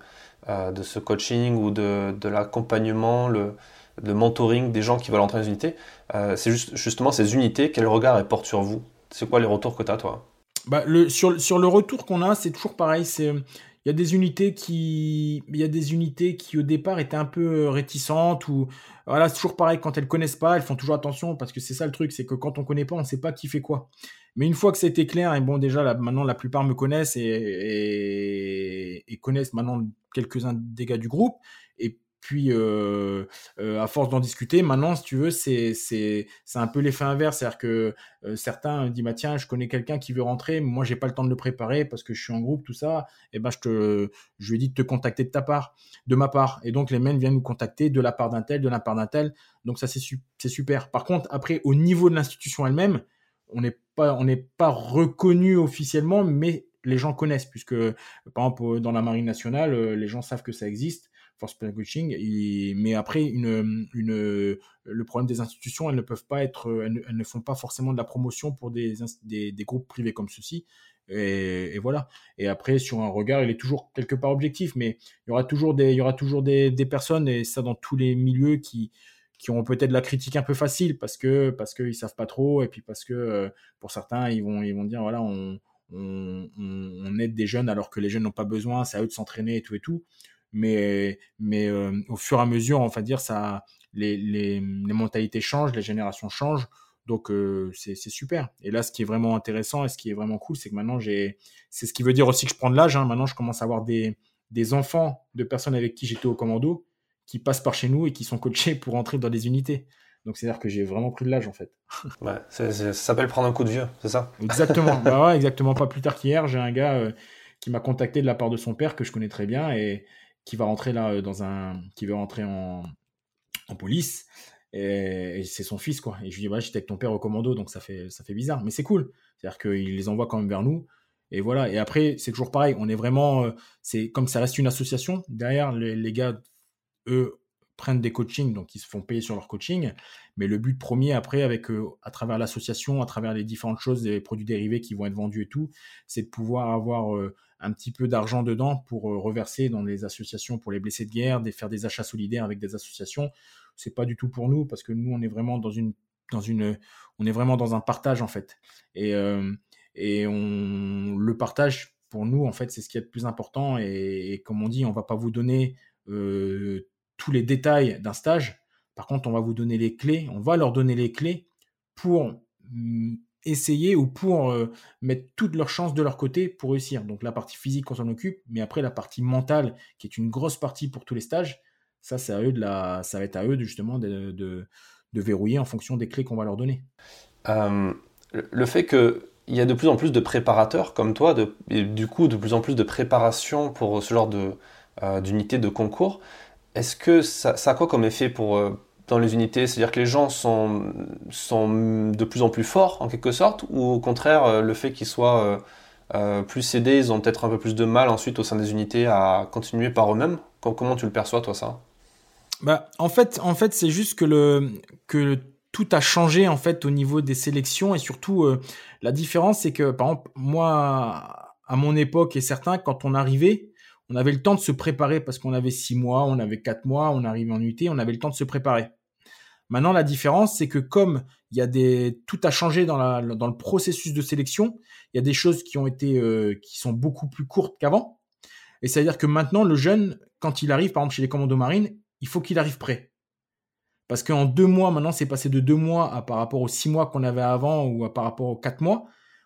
euh, de ce coaching ou de, de l'accompagnement, le, le, mentoring des gens qui veulent entrer dans les unités. Euh, c'est juste, justement ces unités, quel regard elles portent sur vous? C'est quoi les retours que tu as, toi? Bah, le, sur, sur le retour qu'on a, c'est toujours pareil. C'est y a des unités qui, il y a des unités qui au départ étaient un peu euh, réticentes ou voilà, c'est toujours pareil quand elles connaissent pas, elles font toujours attention parce que c'est ça le truc, c'est que quand on connaît pas, on sait pas qui fait quoi. Mais une fois que c'était clair et bon déjà là, maintenant la plupart me connaissent et, connaissent maintenant quelques-uns des gars du groupe et puis, à force d'en discuter, maintenant, si tu veux, c'est c'est un peu l'effet inverse, c'est-à-dire que certains disent bah tiens, je connais quelqu'un qui veut rentrer, moi j'ai pas le temps de le préparer parce que je suis en groupe, tout ça. Et ben je te je lui ai dit de te contacter de ta part, de ma part. Et donc les mêmes viennent nous contacter de la part d'un tel, de la part d'un tel. Donc ça c'est c'est super. Par contre, après au niveau de l'institution elle-même, on n'est pas on n'est pas reconnu officiellement, mais les gens connaissent puisque par exemple dans la marine nationale, les gens savent que ça existe force coaching. mais après, le problème des institutions, elles ne peuvent pas être, elles ne, font pas forcément de la promotion pour des, groupes privés comme ceci. Et, voilà. Et après, sur un regard, il est toujours quelque part objectif, mais il y aura toujours des, personnes, et ça dans tous les milieux, qui, qui ont peut-être la critique un peu facile parce que parce qu'ils savent pas trop, et puis parce que euh, pour certains, ils vont, ils vont dire voilà, on, on, on, aide des jeunes alors que les jeunes n'ont pas besoin, c'est à eux de s'entraîner et tout et tout mais, mais euh, au fur et à mesure, on va dire, ça, les, les, les mentalités changent, les générations changent. Donc euh, c'est super. Et là, ce qui est vraiment intéressant et ce qui est vraiment cool, c'est que maintenant j'ai, c'est ce qui veut dire aussi que je prends de l'âge. Hein. Maintenant, je commence à avoir des, des enfants de personnes avec qui j'étais au commando qui passent par chez nous et qui sont coachés pour entrer dans des unités. Donc c'est-à-dire que j'ai vraiment pris de l'âge en fait. Ouais, ça s'appelle prendre un coup de vieux, c'est ça? Exactement. bah ouais, exactement. Pas plus tard qu'hier, j'ai un gars euh, qui m'a contacté de la part de son père que je connais très bien et qui va rentrer là euh, dans un, qui va rentrer en, en police. Et, c'est son fils quoi. Et je lui dis ouais, j'étais avec ton père au commando, donc ça fait ça fait bizarre, mais c'est cool. C'est-à-dire qu'il les envoie quand même vers nous. Et voilà. Et après c'est toujours pareil. On est vraiment, euh, c'est comme ça reste une association. Derrière les, les gars, eux prennent des coachings, donc ils se font payer sur leur coaching. Mais le but premier après, avec euh, à travers l'association, à travers les différentes choses, les produits dérivés qui vont être vendus et tout, c'est de pouvoir avoir un petit peu d'argent dedans pour euh, reverser dans les associations pour les blessés de guerre, faire des achats solidaires avec des associations. C'est pas du tout pour nous parce que nous on est vraiment dans une dans une on est vraiment dans un partage en fait. Et euh, et on le partage pour nous en fait c'est ce qui est le plus important et, comme on dit on va pas vous donner euh, tous les détails d'un stage. Par contre on va vous donner les clés, on va leur donner les clés pour mm, essayer ou pour euh, mettre toutes leurs chances de leur côté pour réussir. Donc la partie physique, on s'en occupe, mais après la partie mentale, qui est une grosse partie pour tous les stages, ça, c'est à eux de la, ça va être à eux justement de, de, verrouiller en fonction des clés qu'on va leur donner. Euh, le fait qu'il y a de plus en plus de préparateurs comme toi, et du coup de plus en plus de préparation pour ce genre de, euh, de concours, est-ce que ça, ça, a quoi comme effet pour, dans les unités C'est-à-dire que les gens sont, sont de plus en plus forts, en quelque sorte, ou au contraire, euh, le fait qu'ils soient euh, euh, plus cédés, ils ont peut-être un peu plus de mal ensuite au sein des unités à continuer par eux-mêmes? Comment tu le perçois, toi, ça? Bah, en fait, en fait c'est juste que, le, que tout a changé en fait au niveau des sélections et surtout la différence c'est que par exemple moi à mon époque et certains quand on arrivait on avait le temps de se préparer parce qu'on avait six mois on avait quatre mois on arrivait en unité on avait le temps de se préparer Maintenant, la différence, c'est que comme il y a des, tout a changé dans, la, dans le processus de sélection, il y a des choses qui ont été, euh, qui sont beaucoup plus courtes qu'avant. Et c'est-à-dire que maintenant, le jeune, quand il arrive, par exemple, chez les commandos marines, il faut qu'il arrive prêt. Parce qu'en deux mois, maintenant, c'est passé de deux mois à par rapport aux six mois qu'on avait avant ou à par rapport aux quatre mois.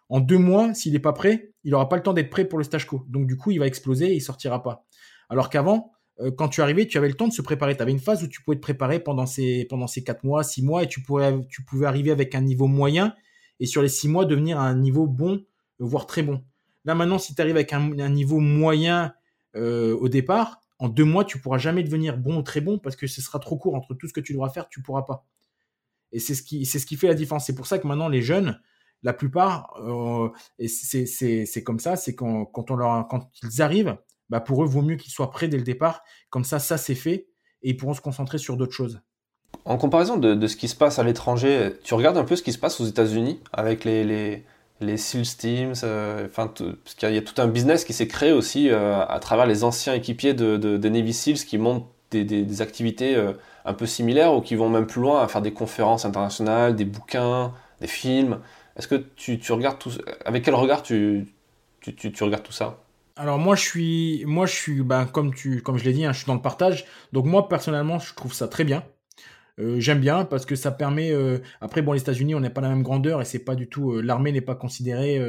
En deux mois, s'il n'est pas prêt, il n'aura pas le temps d'être prêt pour le stage co. Donc, du coup, il va exploser et il sortira pas. Alors qu'avant, quand tu arrivais, tu avais le temps de se préparer. Tu avais une phase où tu pouvais te préparer pendant ces, pendant ces 4 mois, 6 mois, et tu, pouvais arriver avec un niveau moyen, et sur les 6 mois, devenir à un niveau bon, voire très bon. Là, maintenant, si tu arrives avec un, niveau moyen euh, au départ, en deux mois, tu pourras jamais devenir bon ou très bon, parce que ce sera trop court entre tout ce que tu devras faire, tu pourras pas. Et c'est ce qui, fait la différence. C'est pour ça que maintenant, les jeunes, la plupart, euh, c'est comme ça, c'est quand ils arrivent, bah pour eux, vaut mieux qu'ils soient prêts dès le départ. Comme ça, ça c'est fait et ils pourront se concentrer sur d'autres choses. En comparaison de, ce qui se passe à l'étranger, tu regardes un peu ce qui se passe aux États-Unis avec les, les, les SEALs Teams, euh, enfin, parce qu'il y, a tout un business qui s'est créé aussi euh, à travers les anciens équipiers de, de, Navy SEALs qui montent des, des, activités euh, un peu similaires ou qui vont même plus loin à faire des conférences internationales, des bouquins, des films. Est-ce que tu, tu, regardes tout Avec quel regard tu, tu, tu regardes tout ça? Alors moi je suis, moi je suis, ben, comme tu, comme je l'ai dit, hein, je suis dans le partage. Donc moi personnellement, je trouve ça très bien. Euh, j'aime bien parce que ça permet. Euh, après, bon, les États-Unis, on n'est pas la même grandeur et c'est pas du tout. Euh, l'armée n'est pas considérée.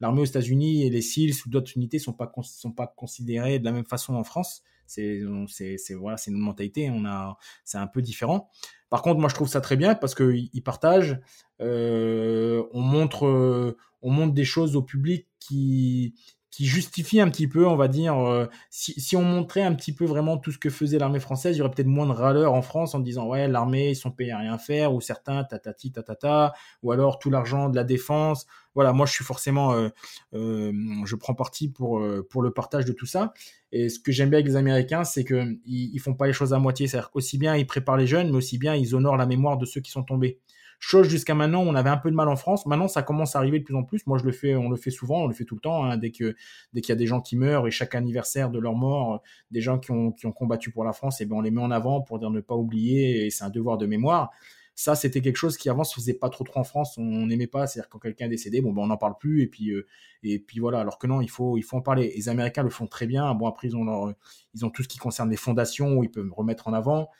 L'armée aux États-Unis et les SEALs ou d'autres unités sont pas sont pas considérées de la même façon en France. C'est c'est voilà, c'est une mentalité. On a, c'est un peu différent. Par contre, moi, je trouve ça très bien parce que ils partagent. on montre, on montre des choses au public qui qui justifie un petit peu, on va dire, euh, si, si, on montrait un petit peu vraiment tout ce que faisait l'armée française, il y aurait peut-être moins de râleurs en France en disant ouais l'armée ils sont payés à rien faire ou certains tatati tatata ou alors tout l'argent de la défense. Voilà, moi je suis forcément, euh, euh, je prends parti pour pour le partage de tout ça. Et ce que j'aime bien avec les Américains, c'est que ils, font pas les choses à moitié, c'est-à-dire qu'aussi bien ils préparent les jeunes, mais aussi bien ils honorent la mémoire de ceux qui sont tombés. Chose jusqu'à maintenant, on avait un peu de mal en France. Maintenant, ça commence à arriver de plus en plus. Moi, je le fais, on le fait souvent, on le fait tout le temps. Hein, dès que dès qu'il y a des gens qui meurent et chaque anniversaire de leur mort, euh, des gens qui ont, qui ont combattu pour la France, et eh ben on les met en avant pour dire ne pas oublier. Et c'est un devoir de mémoire. Ça, c'était quelque chose qui avant se faisait pas trop trop en France. On n'aimait pas. C'est-à-dire quand quelqu'un est décédé, bon ben on n'en parle plus. Et puis euh, et puis voilà. Alors que non, il faut il faut en parler. Les Américains le font très bien. Bon après ils ont leur, ils ont tout ce qui concerne les fondations où ils peuvent remettre en avant.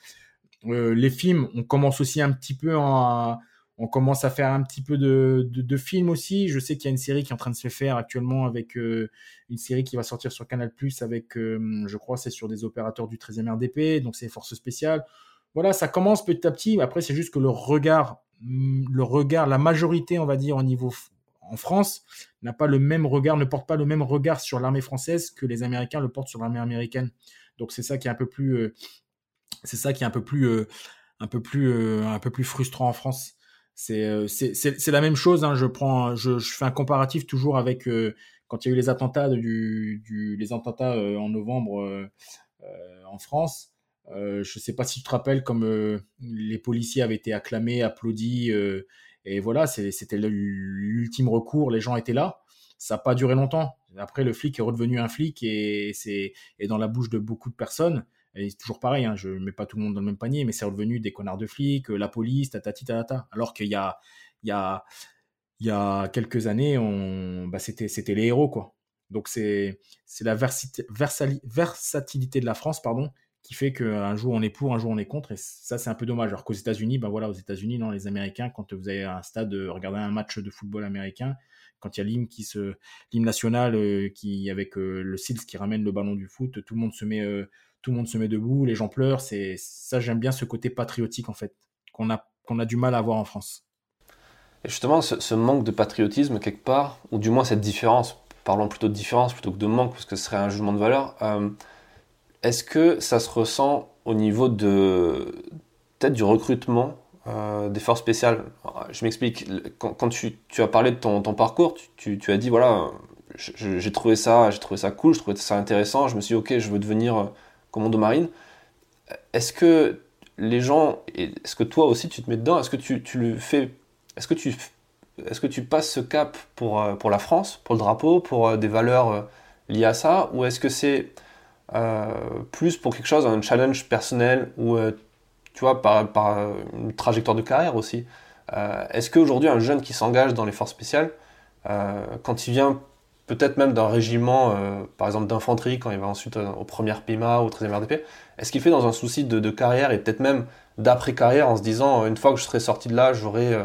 Euh, les films, on commence aussi un petit peu à, on commence à faire un petit peu de, de, films aussi. Je sais qu'il y a une série qui est en train de se faire actuellement avec euh, une série qui va sortir sur Canal Plus avec, euh, je crois, c'est sur des opérateurs du 13e RDP, donc c'est forces spéciales. Voilà, ça commence petit à petit. Après, c'est juste que le regard, mm, le regard, la majorité, on va dire, au niveau en France, n'a pas le même regard, ne porte pas le même regard sur l'armée française que les Américains le portent sur l'armée américaine. Donc c'est ça qui est un peu plus, c'est ça qui est un peu plus, un peu plus, un peu plus frustrant en France. Euh, c'est la même chose. Hein, je prends, je, fais un comparatif toujours avec euh, quand il y a eu les attentats les attentats euh, en novembre en France. je ne sais pas si tu te rappelles comme les policiers avaient été acclamés, applaudis, et voilà, c'était l'ultime recours. Les gens étaient là. Ça n'a pas duré longtemps. Après, le flic est redevenu un flic et c'est dans la bouche de beaucoup de personnes. Et c'est toujours pareil, hein, je mets pas tout le monde dans le même panier, mais c'est revenu des connards de flics, euh, la police, tatati tatata. Alors qu'il y a, y a, y a quelques années, bah c'était, c'était les héros, quoi. Donc c'est, c'est la versatilité de la France, pardon, qui fait qu'un jour on est pour, un jour on est contre, et ça c'est un peu dommage. Alors qu'aux États-Unis, bah voilà, aux États-Unis, non, les Américains, quand vous avez un stade, euh, regardez un match de football américain, quand il y a l'hymne qui se, l'hymne national euh, qui avec le SEALS qui ramène le ballon du foot, tout le monde se met tout le monde se met debout, les gens pleurent. C'est ça, j'aime bien ce côté patriotique en fait qu'on a qu'on a du mal à avoir en France. Et justement, ce, manque de patriotisme quelque part, ou du moins cette différence, parlons plutôt de différence plutôt que de manque, parce que ce serait un jugement de valeur. Euh, est-ce que ça se ressent au niveau de peut-être du recrutement euh, des forces spéciales? Je m'explique. Quand, tu, as parlé de ton, parcours, tu, tu, as dit voilà, j'ai trouvé ça, j'ai trouvé ça cool, je trouvais ça intéressant. Je me suis dit ok, je veux devenir commando marine. Est-ce que les gens, est-ce que toi aussi tu te mets dedans Est-ce que tu, tu, le fais Est-ce que tu est-ce que tu passes ce cap pour, euh, pour la France, pour le drapeau, pour euh, des valeurs euh, liées à ça Ou est-ce que c'est plus pour quelque chose, un challenge personnel où tu vois, par, par une trajectoire de carrière aussi? Est-ce qu'aujourd'hui, un jeune qui s'engage dans les forces spéciales, quand il vient peut-être même d'un régiment, par exemple d'infanterie, quand il va ensuite au premier PIMA ou au 13e RDP, est-ce qu'il fait dans un souci de, carrière et peut-être même d'après-carrière en se disant, une fois que je serai sorti de là, j'aurai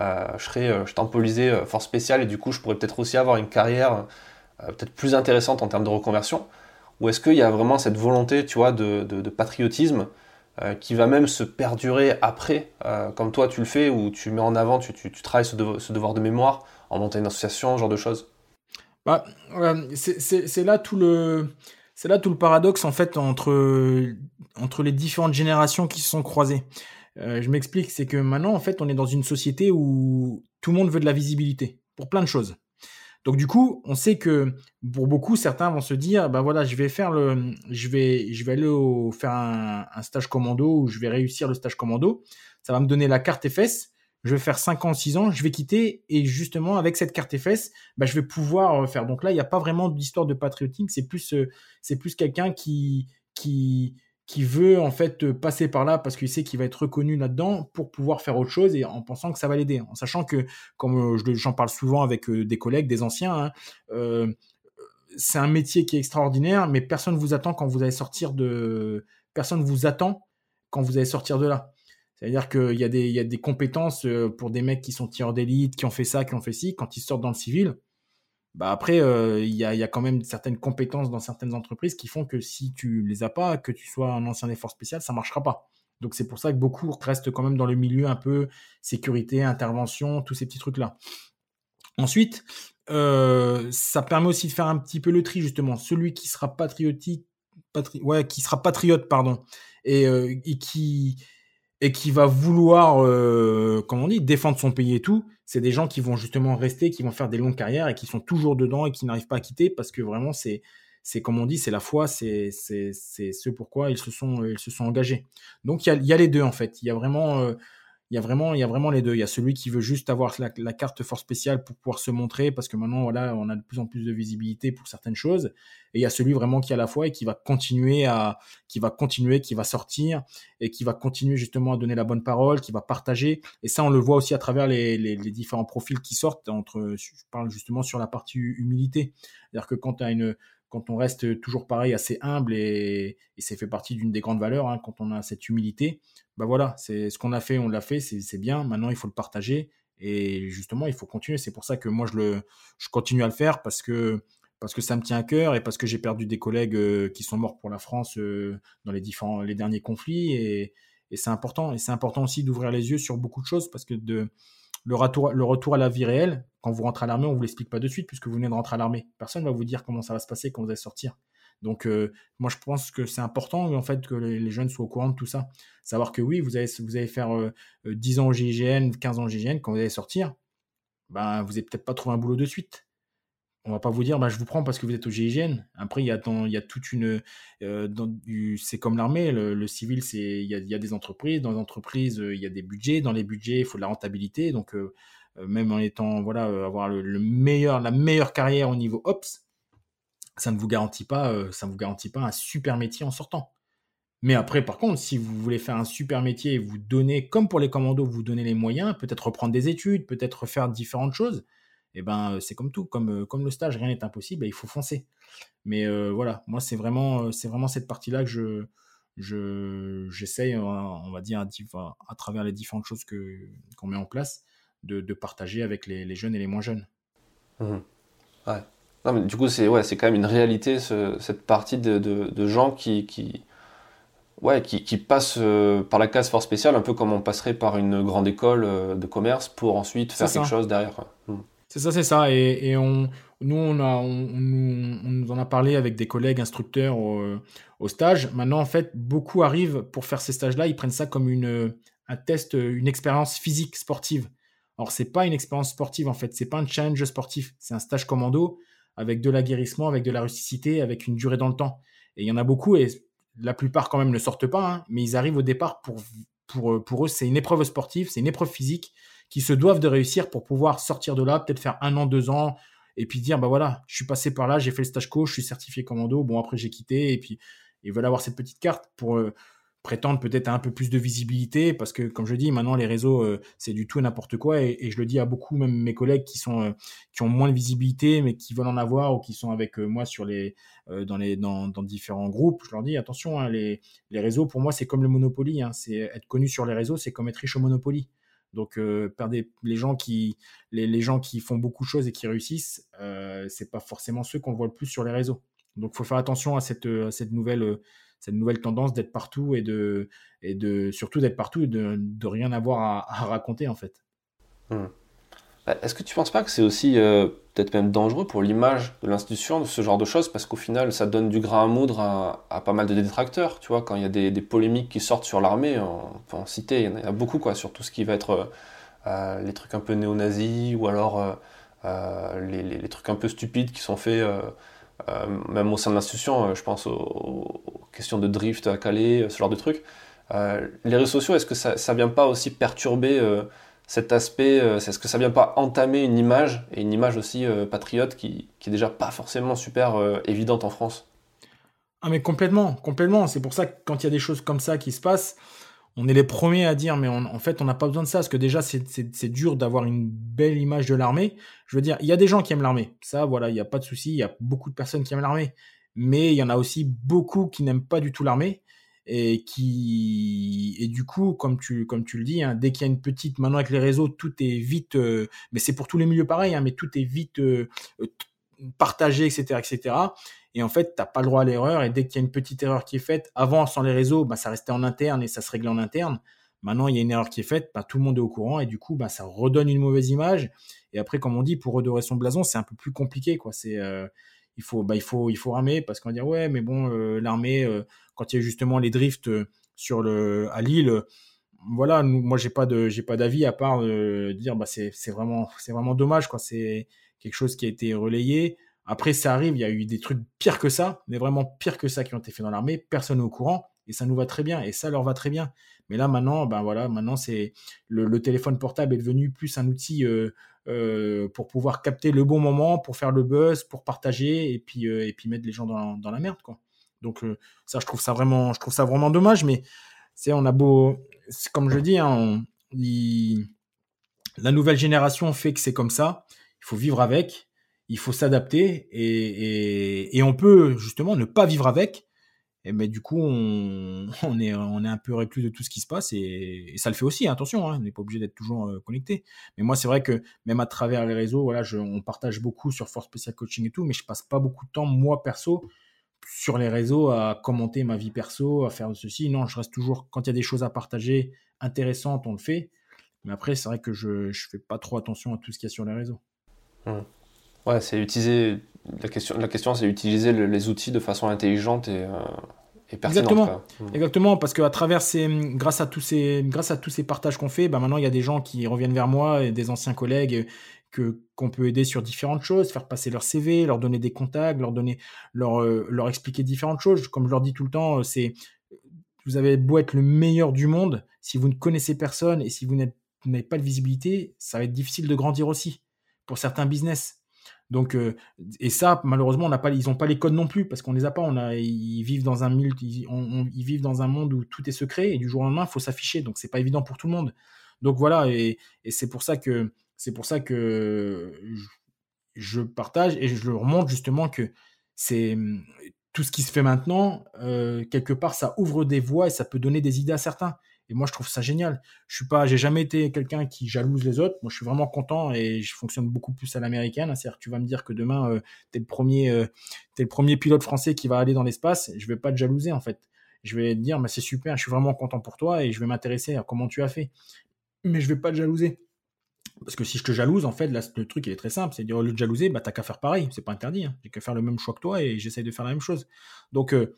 euh, je euh, temporisé euh, force spéciale et du coup je pourrais peut-être aussi avoir une carrière peut-être plus intéressante en termes de reconversion? Ou est-ce qu'il y a vraiment cette volonté, tu vois, de, patriotisme qui va même se perdurer après, comme toi tu le fais, où tu mets en avant, tu, travailles ce, devoir de mémoire en montant une association, ce genre de choses? Bah, C'est là tout le... C'est là tout le paradoxe en fait entre, entre les différentes générations qui se sont croisées. Euh, je m'explique, c'est que maintenant, en fait, on est dans une société où tout le monde veut de la visibilité pour plein de choses. Donc du coup, on sait que pour beaucoup, certains vont se dire, ben voilà, je vais faire le, je vais, je vais aller faire un, stage commando ou je vais réussir le stage commando. Ça va me donner la carte FS. Je vais faire 5 ans, 6 ans, je vais quitter et justement avec cette carte FS, ben, je vais pouvoir faire. Donc là, il n'y a pas vraiment d'histoire de patriotisme. C'est plus, euh, plus quelqu'un qui, qui, qui veut en fait passer par là parce qu'il sait qu'il va être reconnu là-dedans pour pouvoir faire autre chose et en pensant que ça va l'aider, en sachant que, comme euh, j'en parle souvent avec euh, des collègues, des anciens, hein, euh, c'est un métier qui est extraordinaire, mais personne ne vous attend quand vous allez sortir de, personne vous attend quand vous allez sortir de là. C'est-à-dire qu'il y, a des, y a des compétences pour des mecs qui sont tireurs d'élite, qui ont fait ça, qui ont fait ci, quand ils sortent dans le civil, bah après, euh, il y, a, quand même certaines compétences dans certaines entreprises qui font que si tu les as pas, que tu sois un ancien effort spécial, ça marchera pas. Donc c'est pour ça que beaucoup restent quand même dans le milieu un peu sécurité, intervention, tous ces petits trucs-là. Ensuite, euh, ça permet aussi de faire un petit peu le tri justement. Celui qui sera patriotique, ouais, qui sera patriote, pardon, et, euh, et qui et qui va vouloir, euh, comment on dit, défendre son pays et tout, c'est des gens qui vont justement rester, qui vont faire des longues carrières et qui sont toujours dedans et qui n'arrivent pas à quitter parce que vraiment c'est c'est comme on dit, c'est la foi, c'est c'est c'est ce pourquoi ils se sont ils se sont engagés. Donc il y a, y a les deux en fait. Il y a vraiment euh, il y a vraiment il y a vraiment les deux. Il y a celui qui veut juste avoir la, carte force spéciale pour pouvoir se montrer parce que maintenant voilà on a de plus en plus de visibilité pour certaines choses. Et il y a celui vraiment qui a la foi et qui va continuer à qui va continuer qui va sortir et qui va continuer justement à donner la bonne parole qui va partager. Et ça on le voit aussi à travers les, les, différents profils qui sortent entre je parle justement sur la partie humilité. C'est-à-dire que quand tu une quand on reste toujours pareil, assez humble et, et c'est fait partie d'une des grandes valeurs, hein, quand on a cette humilité, bah voilà, c'est ce qu'on a fait, on l'a fait, c'est bien. Maintenant, il faut le partager et justement, il faut continuer. C'est pour ça que moi, je le, je continue à le faire parce que parce que ça me tient à cœur et parce que j'ai perdu des collègues euh, qui sont morts pour la France euh, dans les différents, les derniers conflits et, et c'est important. Et c'est important aussi d'ouvrir les yeux sur beaucoup de choses parce que de le retour, à la vie réelle, quand vous rentrez à l'armée, on vous l'explique pas de suite puisque vous venez de rentrer à l'armée. Personne va vous dire comment ça va se passer quand vous allez sortir. Donc, euh, moi, je pense que c'est important, en fait, que les, jeunes soient au courant de tout ça. Savoir que oui, vous allez, vous faire 10 euh, ans au GIGN, 15 ans au GIGN, quand vous allez sortir, ben, vous n'allez peut-être pas trouvé un boulot de suite. On va pas vous dire, ben, je vous prends parce que vous êtes au GIGN. Après, il y a, toute une. Euh, c'est comme l'armée, le, civil, c'est, il y, a, des entreprises. Dans les entreprises, il y a des budgets. Dans les budgets, il faut de la rentabilité. Donc, même en étant, voilà, avoir le, meilleur, la meilleure carrière au niveau Ops, ça ne vous garantit pas, euh, ça vous garantit pas un super métier en sortant. Mais après, par contre, si vous voulez faire un super métier et vous donner, comme pour les commandos, vous donnez les moyens, peut-être reprendre des études, peut-être faire différentes choses, et eh ben euh, c'est comme tout, comme, euh, comme le stage, rien n'est impossible, il faut foncer. Mais voilà, moi c'est vraiment, c'est vraiment cette partie-là que je, je, j'essaye, on va dire, à, travers les différentes choses que, qu'on met en place, de, partager avec les, jeunes et les moins jeunes. Mmh. Ouais du coup, c'est ouais, quand même une réalité, cette partie de, gens qui, qui, ouais, qui, passent euh, par la case force spéciale, un peu comme on passerait par une grande école euh, de commerce pour ensuite faire quelque chose derrière. C'est ça, c'est ça. Et, on, nous, on, a, on, nous en a parlé avec des collègues instructeurs au, stage. Maintenant, en fait, beaucoup arrivent pour faire ces stages-là, ils prennent ça comme une, un test, une expérience physique sportive. Alors, c'est pas une expérience sportive, en fait. C'est pas un challenge sportif. C'est un stage commando avec de l'aguerrissement, avec de la rusticité, avec une durée dans le temps. Et il y en a beaucoup, et la plupart quand même ne sortent pas, hein, mais ils arrivent au départ pour, pour, pour eux, c'est une épreuve sportive, c'est une épreuve physique qui se doivent de réussir pour pouvoir sortir de là, peut-être faire un an, deux ans, et puis dire, bah voilà, je suis passé par là, j'ai fait le stage coach, je suis certifié commando, bon après j'ai quitté, et puis ils veulent avoir cette petite carte pour... Euh, prétendent peut-être un peu plus de visibilité parce que, comme je dis, maintenant les réseaux, euh, c'est du tout et n'importe quoi. Et, je le dis à beaucoup, même mes collègues qui sont euh, qui ont moins de visibilité, mais qui veulent en avoir ou qui sont avec moi sur les dans les dans, différents groupes. Je leur dis attention, hein, les, les réseaux pour moi c'est comme le Monopoly. Hein, c'est être connu sur les réseaux, c'est comme être riche au Monopoly. Donc perdez les gens qui les, les, gens qui font beaucoup de choses et qui réussissent, c'est pas forcément ceux qu'on voit le plus sur les réseaux. Donc faut faire attention à cette à cette nouvelle cette nouvelle tendance d'être partout et de, et de surtout d'être partout et de, de rien avoir à, raconter en fait. Hmm. Bah, est-ce que tu penses pas que c'est aussi euh, peut-être même dangereux pour l'image de l'institution de ce genre de choses parce qu'au final ça donne du grain à moudre à, pas mal de détracteurs, tu vois, quand il y a des, polémiques qui sortent sur l'armée, on peut en citer, il y en a beaucoup quoi, sur tout ce qui va être euh, les trucs un peu néo-nazis ou alors euh, les, trucs un peu stupides qui sont faits euh, même au sein de l'institution, euh, je pense aux, questions de drift à Calais, euh, ce genre de trucs. les réseaux sociaux, est-ce que ça ne vient pas aussi perturber cet aspect Est-ce que ça vient pas entamer une image, et une image aussi patriote qui, est déjà pas forcément super évidente en France? Ah mais complètement, complètement. C'est pour ça que quand il y a des choses comme ça qui se passent, on est les premiers à dire, mais en fait, on n'a pas besoin de ça, parce que déjà, c'est dur d'avoir une belle image de l'armée. Je veux dire, il y a des gens qui aiment l'armée. Ça, voilà, il n'y a pas de souci. Il y a beaucoup de personnes qui aiment l'armée. Mais il y en a aussi beaucoup qui n'aiment pas du tout l'armée. Et qui et du coup comme tu comme tu le dis hein, dès qu'il y a une petite maintenant avec les réseaux tout est vite euh, mais c'est pour tous les milieux pareil hein, mais tout est vite euh, euh, partagé etc etc et en fait, tu n'as pas le droit à l'erreur. Et dès qu'il y a une petite erreur qui est faite, avant, sans les réseaux, bah, ça restait en interne et ça se réglait en interne. Maintenant, il y a une erreur qui est faite, bah, tout le monde est au courant et du coup, bah, ça redonne une mauvaise image. Et après, comme on dit, pour redorer son blason, c'est un peu plus compliqué. Quoi. C'est, il, faut, bah, il, faut, il faut ramer parce qu'on va dire, ouais, mais bon, euh, l'armée, euh, quand il y a justement les drifts sur le, à Lille, voilà, moi, j'ai pas, de, j'ai pas d'avis à part de dire, bah, c'est, c'est, vraiment, c'est vraiment dommage. Quoi. C'est quelque chose qui a été relayé. Après, ça arrive, il y a eu des trucs pires que ça, mais vraiment pires que ça qui ont été faits dans l'armée. Personne au courant et ça nous va très bien et ça leur va très bien. Mais là, maintenant, ben voilà, maintenant c'est le, téléphone portable est devenu plus un outil euh, euh, pour pouvoir capter le bon moment, pour faire le buzz, pour partager et puis euh, et puis mettre les gens dans, la merde, quoi. Donc ça, je trouve ça vraiment, je trouve ça vraiment dommage. Mais c'est, on a beau, comme je dis, hein, la nouvelle génération fait que c'est comme ça. Il faut vivre avec il faut s'adapter et, et, on peut justement ne pas vivre avec. Mais du coup, on, on, est, un peu reclus de tout ce qui se passe et, ça le fait aussi. Attention, hein, on n'est pas obligé d'être toujours euh, connecté. Mais moi, c'est vrai que même à travers les réseaux, voilà, je, on partage beaucoup sur Force Special Coaching et tout, mais je passe pas beaucoup de temps moi perso sur les réseaux à commenter ma vie perso, à faire ceci. Non, je reste toujours quand il y a des choses à partager intéressantes, on le fait. Mais après, c'est vrai que je je fais pas trop attention à tout ce qu'il y a sur les réseaux. Mmh. Ouais, c'est utiliser. La question, la question c'est utiliser les outils de façon intelligente et, euh, et pertinente. Exactement. Hmm. Exactement, parce qu'à travers ces, grâce à tous ces, grâce à tous ces partages qu'on fait, bah maintenant il y a des gens qui reviennent vers moi et des anciens collègues que qu'on peut aider sur différentes choses, faire passer leur CV, leur donner des contacts, leur donner, leur, euh, leur expliquer différentes choses. Comme je leur dis tout le temps, c'est vous avez beau être le meilleur du monde, si vous ne connaissez personne et si vous n'avez pas de visibilité, ça va être difficile de grandir aussi pour certains business. Donc, euh, et ça, malheureusement, on n'a pas, ils n'ont pas les codes non plus parce qu'on les a pas. On a, ils vivent dans un ils vivent dans un monde où tout est secret et du jour au lendemain, il faut s'afficher. Donc, c'est pas évident pour tout le monde. Donc voilà, et, et c'est pour ça que c'est pour ça que je, partage et je leur montre justement que c'est tout ce qui se fait maintenant, euh, quelque part, ça ouvre des voies et ça peut donner des idées à certains. Et moi, je trouve ça génial. Je suis pas, j'ai jamais été quelqu'un qui jalouse les autres. Moi, je suis vraiment content et je fonctionne beaucoup plus à l'américaine. C'est-à-dire, tu vas me dire que demain, euh, tu es le premier, euh, premier pilote français qui va aller dans l'espace. Je vais pas te jalouser, en fait. Je vais te dire, mais c'est super, je suis vraiment content pour toi et je vais m'intéresser à comment tu as fait. Mais je vais pas te jalouser. Parce que si je te jalouse, en fait, le truc, il est très simple. C'est dire, au lieu de jalouser, bah, t'as qu'à faire pareil. C'est pas interdit. Hein. J'ai qu'à faire le même choix que toi et j'essaye de faire la même chose. Donc, euh,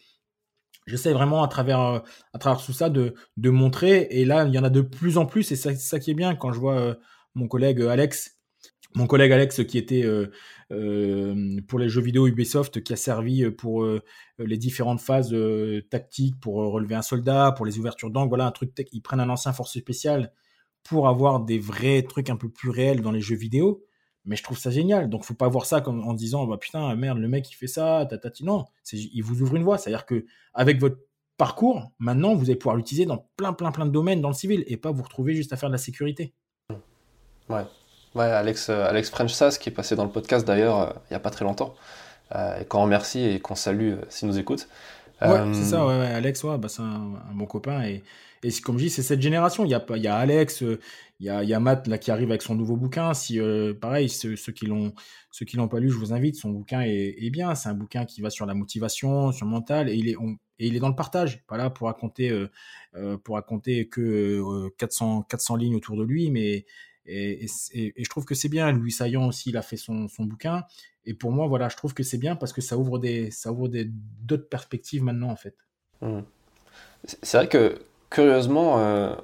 j'essaie vraiment à travers, euh, à travers tout ça de, de montrer. Et là, il y en a de plus en plus. Et c'est ça, qui est bien quand je vois euh, mon collègue Alex, mon collègue Alex qui était euh, pour les jeux vidéo Ubisoft, qui a servi pour les différentes phases tactiques, pour relever un soldat, pour les ouvertures d'angle. Voilà, un truc. Ils prennent un ancien force spéciale pour avoir des vrais trucs un peu plus réels dans les jeux vidéo. Mais je trouve ça génial. Donc, faut pas voir ça comme en disant, bah putain, merde, le mec il fait ça, tatati. Non, il vous ouvre une voie. C'est-à-dire que avec votre parcours, maintenant, vous allez pouvoir l'utiliser dans plein, plein, plein de domaines dans le civil et pas vous retrouver juste à faire de la sécurité. Ouais. Ouais, Alex, euh, Alex French Sass, qui est passé dans le podcast d'ailleurs euh, il n'y a pas très longtemps, et qu'on remercie et qu'on salue s'il nous écoute. Ouais, c'est ça, ouais, Alex, ouais, bah, c'est un, bon copain. Et, et comme je dis, c'est cette génération. Il y a, il y a Alex, il y a, Matt là, qui arrive avec son nouveau bouquin. Si, pareil, ceux, qui l'ont ceux qui l'ont pas lu, je vous invite. Son bouquin est, bien. C'est un bouquin qui va sur la motivation, sur le mental, et il est, dans le partage. Pas là pour raconter, euh, euh, pour raconter que 400, euh, 400 lignes autour de lui, mais et, je trouve que c'est bien. Louis Saillant aussi, il a fait son, bouquin. Et pour moi, voilà, je trouve que c'est bien parce que ça ouvre des, d'autres perspectives maintenant en fait. Mmh. C'est vrai que curieusement,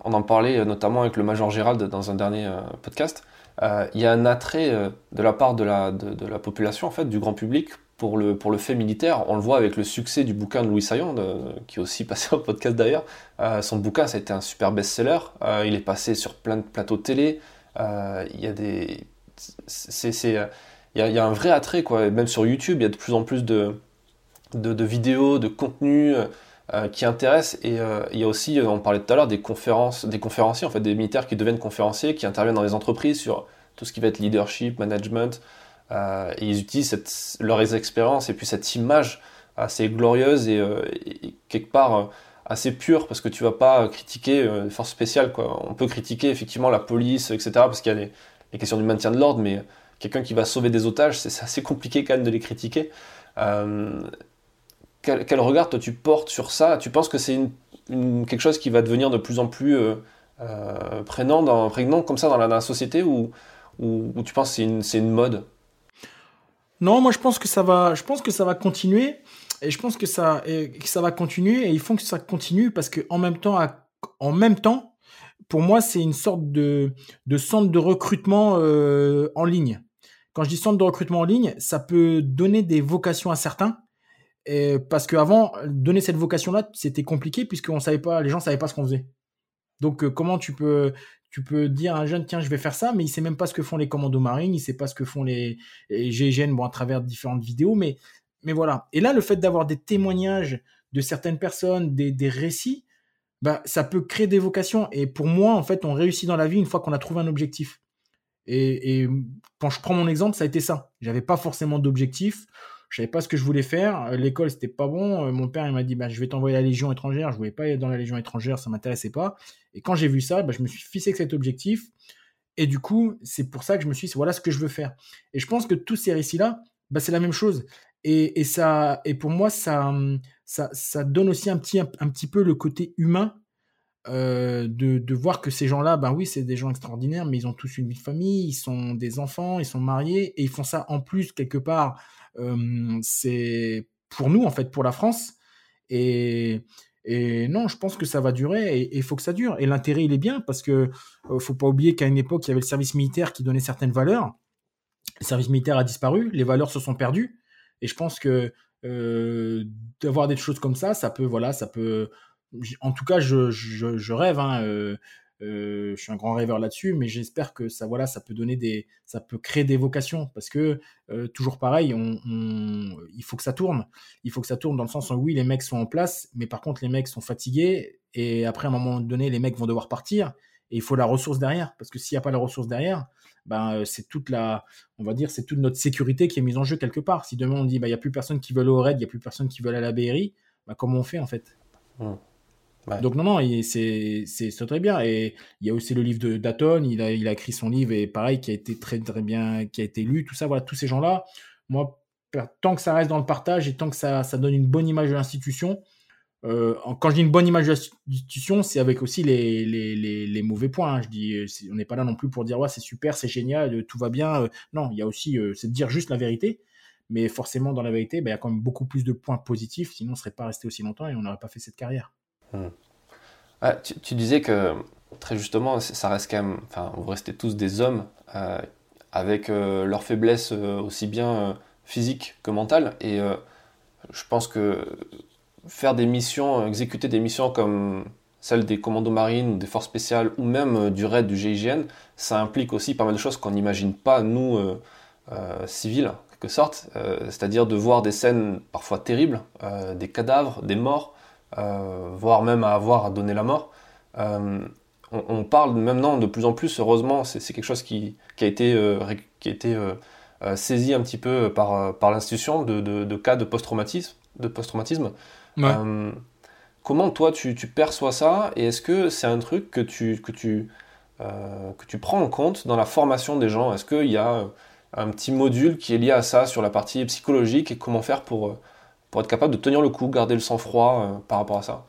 on en parlait notamment avec le Major Gérald dans un dernier podcast. Euh, il y a un attrait euh, de la part de la, population, en fait, du grand public, pour le, pour le fait militaire. On le voit avec le succès du bouquin de Louis Saillant, qui est aussi passé au podcast d'ailleurs. Euh, son bouquin, ça a été un super best-seller. il est passé sur plein de plateaux de télé. il y a des. C'est, y a, un vrai attrait, quoi. Même sur YouTube, il y a de plus en plus de, de vidéos, de contenus. Qui intéressent et il y a aussi, on parlait tout à l'heure des conférences, des conférenciers en fait, des militaires qui deviennent conférenciers, qui interviennent dans les entreprises sur tout ce qui va être leadership, management. Euh, et ils utilisent cette, leurs expériences et puis cette image assez glorieuse et, euh, quelque part euh, assez pure parce que tu vas pas critiquer les forces spéciales. Quoi. On peut critiquer effectivement la police, etc. parce qu'il y a les, questions du maintien de l'ordre, mais quelqu'un qui va sauver des otages, c'est assez compliqué quand même de les critiquer. Quel, quel, regard toi tu portes sur ça? Tu penses que c'est quelque chose qui va devenir de plus en plus prégnant, dans, prégnant comme ça dans la, société ou tu penses que c'est une, mode? Non, moi je pense que ça va, je pense que ça va continuer et je pense que ça, va continuer et il faut que ça continue parce que en même temps, pour moi c'est une sorte de, de centre de recrutement euh, en ligne. Quand je dis centre de recrutement en ligne, ça peut donner des vocations à certains. Et parce qu'avant, donner cette vocation-là, c'était compliqué puisqu'on savait pas, les gens savaient pas ce qu'on faisait. Donc, euh, comment tu peux, tu peux dire à un jeune, tiens, je vais faire ça, mais il sait même pas ce que font les commandos marines, il sait pas ce que font les, GIGN, bon, à travers différentes vidéos, mais, mais voilà. Et là, le fait d'avoir des témoignages de certaines personnes, des, des récits, bah, ça peut créer des vocations. Et pour moi, en fait, on réussit dans la vie une fois qu'on a trouvé un objectif. Et, et, quand je prends mon exemple, ça a été ça. J'avais pas forcément d'objectif je savais pas ce que je voulais faire. Euh, l'école, c'était pas bon. Euh, mon père, il m'a dit, bah, je vais t'envoyer à la Légion étrangère. Je voulais pas aller dans la Légion étrangère, ça m'intéressait pas. Et quand j'ai vu ça, bah, je me suis fixé cet objectif. Et du coup, c'est pour ça que je me suis dit, voilà ce que je veux faire. Et je pense que tous ces récits-là, bah, c'est la même chose. Et, et, ça, et pour moi, ça, ça, ça donne aussi un petit, un, petit peu le côté humain euh, de, de, voir que ces gens-là, ben oui, c'est des gens extraordinaires, mais ils ont tous une vie de famille, ils sont des enfants, ils sont mariés, et ils font ça en plus quelque part c'est pour nous, en fait, pour la France. Et, et non, je pense que ça va durer et il faut que ça dure. Et l'intérêt, il est bien parce que ne faut pas oublier qu'à une époque, il y avait le service militaire qui donnait certaines valeurs. Le service militaire a disparu, les valeurs se sont perdues. Et je pense que euh, d'avoir des choses comme ça, ça peut, voilà, ça peut. En tout cas, je, rêve. Hein, euh, euh, je suis un grand rêveur là-dessus, mais j'espère que ça, voilà, ça peut donner des, ça peut créer des vocations parce que euh, toujours pareil, on, il faut que ça tourne. Il faut que ça tourne dans le sens où oui, les mecs sont en place, mais par contre les mecs sont fatigués et après à un moment donné, les mecs vont devoir partir et il faut la ressource derrière parce que s'il n'y a pas la ressource derrière, ben c'est toute la, on va dire, c'est toute notre sécurité qui est mise en jeu quelque part. Si demain on dit, ben, il n'y a plus personne qui veut au raid, il n'y a plus personne qui veut à la BRI, ben, comment on fait en fait? Mmh. Donc non, non, c'est très bien. Et il y a aussi le livre de il a, écrit son livre, et pareil, qui a été très, très bien, qui a été lu, tout ça, voilà, tous ces gens-là, moi, tant que ça reste dans le partage et tant que ça, donne une bonne image de l'institution, euh, quand je dis une bonne image de l'institution, c'est avec aussi les, mauvais points. Hein. Je dis, euh, on n'est pas là non plus pour dire c'est super, c'est génial, euh, tout va bien. Non, il y a aussi, c'est de dire juste la vérité. Mais forcément, dans la vérité, ben, il y a quand même beaucoup plus de points positifs, sinon on ne serait pas resté aussi longtemps et on n'aurait pas fait cette carrière. Hmm. Ah, tu, disais que, très justement, ça reste quand même. Enfin, vous restez tous des hommes euh, avec euh, leurs faiblesses euh, aussi bien physiques que mentales. Et je pense que faire des missions, exécuter des missions comme celle des commandos marines des forces spéciales ou même du raid du GIGN, ça implique aussi pas mal de choses qu'on n'imagine pas, nous, civils, en quelque sorte. C'est-à-dire de voir des scènes parfois terribles, des cadavres, des morts voire même à avoir à donner la mort. On, parle maintenant de plus en plus, heureusement, c'est quelque chose qui, a été, qui a été saisi un petit peu par, par l'institution de, cas de post-traumatisme. De post -traumatisme. comment toi tu, tu, perçois ça et est-ce que c'est un truc que tu, que tu euh, que tu prends en compte dans la formation des gens? Est-ce qu'il y a un petit module qui est lié à ça sur la partie psychologique et comment faire pour, euh, pour être capable de tenir le coup, garder le sang-froid euh, par rapport à ça.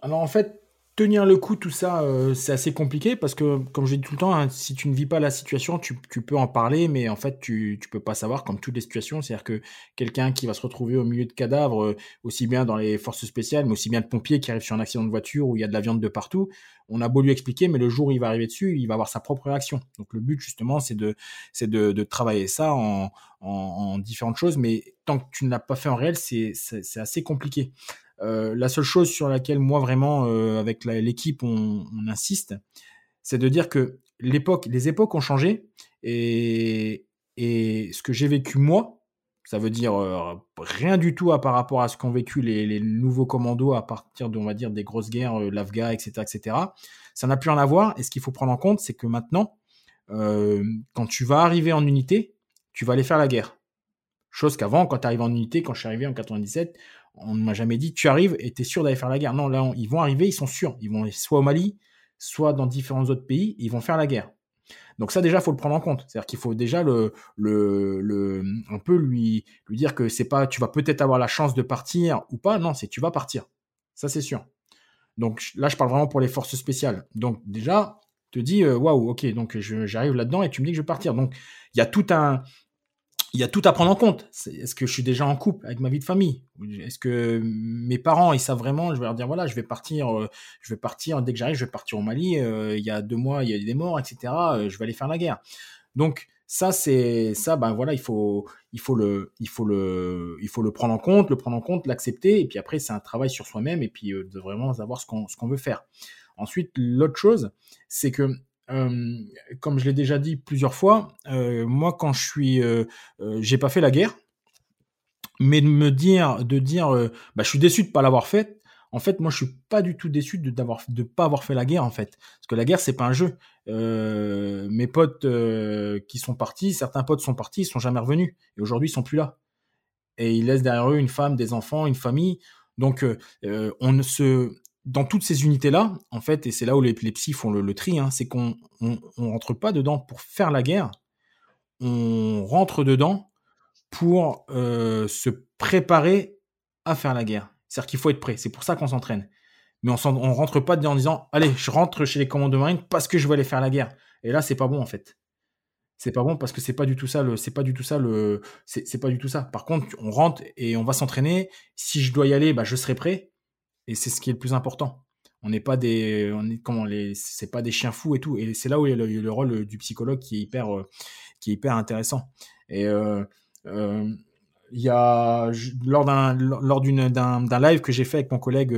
Alors en fait, tenir le coup, tout ça, euh, c'est assez compliqué parce que, comme je dis tout le temps, hein, si tu ne vis pas la situation, tu, peux en parler, mais en fait, tu ne peux pas savoir, comme toutes les situations. C'est-à-dire que quelqu'un qui va se retrouver au milieu de cadavres, euh, aussi bien dans les forces spéciales, mais aussi bien le pompier qui arrive sur un accident de voiture où il y a de la viande de partout, on a beau lui expliquer, mais le jour où il va arriver dessus, il va avoir sa propre réaction. Donc le but, justement, c'est de, de, de, travailler ça en différentes choses, mais tant que tu ne l'as pas fait en réel, c'est assez compliqué. Euh, la seule chose sur laquelle moi vraiment euh, avec l'équipe on, insiste, c'est de dire que l'époque, les époques ont changé et, ce que j'ai vécu moi, ça veut dire euh, rien du tout à par rapport à ce qu'ont vécu les, nouveaux commandos à partir de, on va dire, des grosses guerres, l'Afgha, etc., etc. Ça n'a plus rien à voir. Et ce qu'il faut prendre en compte, c'est que maintenant, quand tu vas arriver en unité, tu vas aller faire la guerre. Chose qu'avant, quand tu arrives en unité, quand je suis arrivé en 97, on ne m'a jamais dit tu arrives et tu es sûr d'aller faire la guerre. Non, là, ils vont arriver, ils sont sûrs. Ils vont soit au Mali, soit dans différents autres pays, ils vont faire la guerre. Donc ça déjà, faut le prendre en compte. C'est-à-dire qu'il faut déjà le, le, on peut lui, lui dire que c'est pas, tu vas peut-être avoir la chance de partir ou pas. Non, c'est tu vas partir. Ça c'est sûr. Donc là, je parle vraiment pour les forces spéciales. Donc déjà, te dis euh, waouh, ok, donc j'arrive là-dedans et tu me dis que je vais partir. Donc il y a tout un, il y a tout à prendre en compte. Est-ce que je suis déjà en couple avec ma vie de famille? Est-ce que mes parents, ils savent vraiment Je vais leur dire voilà, je vais partir, euh, je vais partir dès que j'arrive, je vais partir au Mali. Euh, il y a deux mois, il y a des morts, etc. Euh, je vais aller faire la guerre. Donc ça, c'est ça. Ben voilà, il faut, il faut le, il faut le, il faut le prendre en compte, le prendre en compte, l'accepter. Et puis après, c'est un travail sur soi-même et puis de vraiment savoir ce qu'on, ce qu'on veut faire. Ensuite, l'autre chose, c'est que euh, comme je l'ai déjà dit plusieurs fois, euh, moi quand je suis, euh, j'ai pas fait la guerre, mais de me dire, de dire, bah, je suis déçu de pas l'avoir faite. En fait, moi, je suis pas du tout déçu de d'avoir de pas avoir fait la guerre en fait, parce que la guerre c'est pas un jeu. mes potes qui sont partis, certains potes sont partis, ils sont jamais revenus, et aujourd'hui ils sont plus là, et ils laissent derrière eux une femme, des enfants, une famille. Donc, on ne se, dans toutes ces unités-là, en fait, et c'est là où les, psys font le, tri, hein, c'est qu'on on, rentre pas dedans pour faire la guerre, on rentre dedans pour euh, se préparer à faire la guerre. C'est-à-dire qu'il faut être prêt. C'est pour ça qu'on s'entraîne. Mais on, on rentre pas dedans en disant, allez, je rentre chez les commandos marines parce que je vais aller faire la guerre. Et là, c'est pas bon en fait. C'est pas bon parce que c'est pas du tout ça c'est pas du tout ça c'est pas du tout ça. Par contre, on rentre et on va s'entraîner. Si je dois y aller, bah, je serai prêt. Et c'est ce qui est le plus important. On n'est pas des, on est, comment les, c'est pas des chiens fous et tout. Et c'est là où il y a le, rôle du psychologue qui est hyper, euh, qui est hyper intéressant. Et euh, euh, il y a lors d'un lors d'une d'un, live que j'ai fait avec mon collègue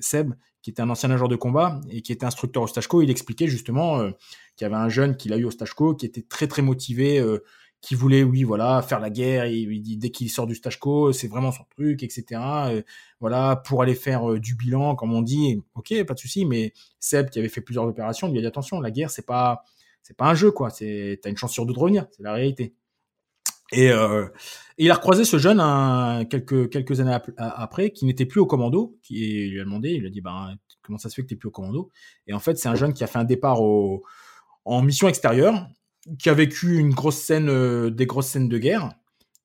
Seb, qui était un ancien nageur de combat et qui était instructeur au Stachko, il expliquait justement qu'il y avait un jeune qu'il a eu au Stachko qui était très très motivé qui voulait, oui, voilà, faire la guerre. Il dit dès qu'il sort du Stachko, c'est vraiment son truc, etc. Euh, voilà, pour aller faire euh, du bilan, comme on dit. Ok, pas de souci. Mais Seb, qui avait fait plusieurs opérations, lui a dit attention, la guerre, c'est pas, c'est pas un jeu, quoi. C'est, t'as une chance sur deux de revenir. C'est la réalité. Et, euh, il a recroisé ce jeune quelques années après, qui n'était plus au commando, qui lui a demandé, il lui a dit ben comment ça se fait que t'es plus au commando? Et en fait, c'est un jeune qui a fait un départ en mission extérieure qui a vécu une grosse scène, euh, des grosses scènes de guerre,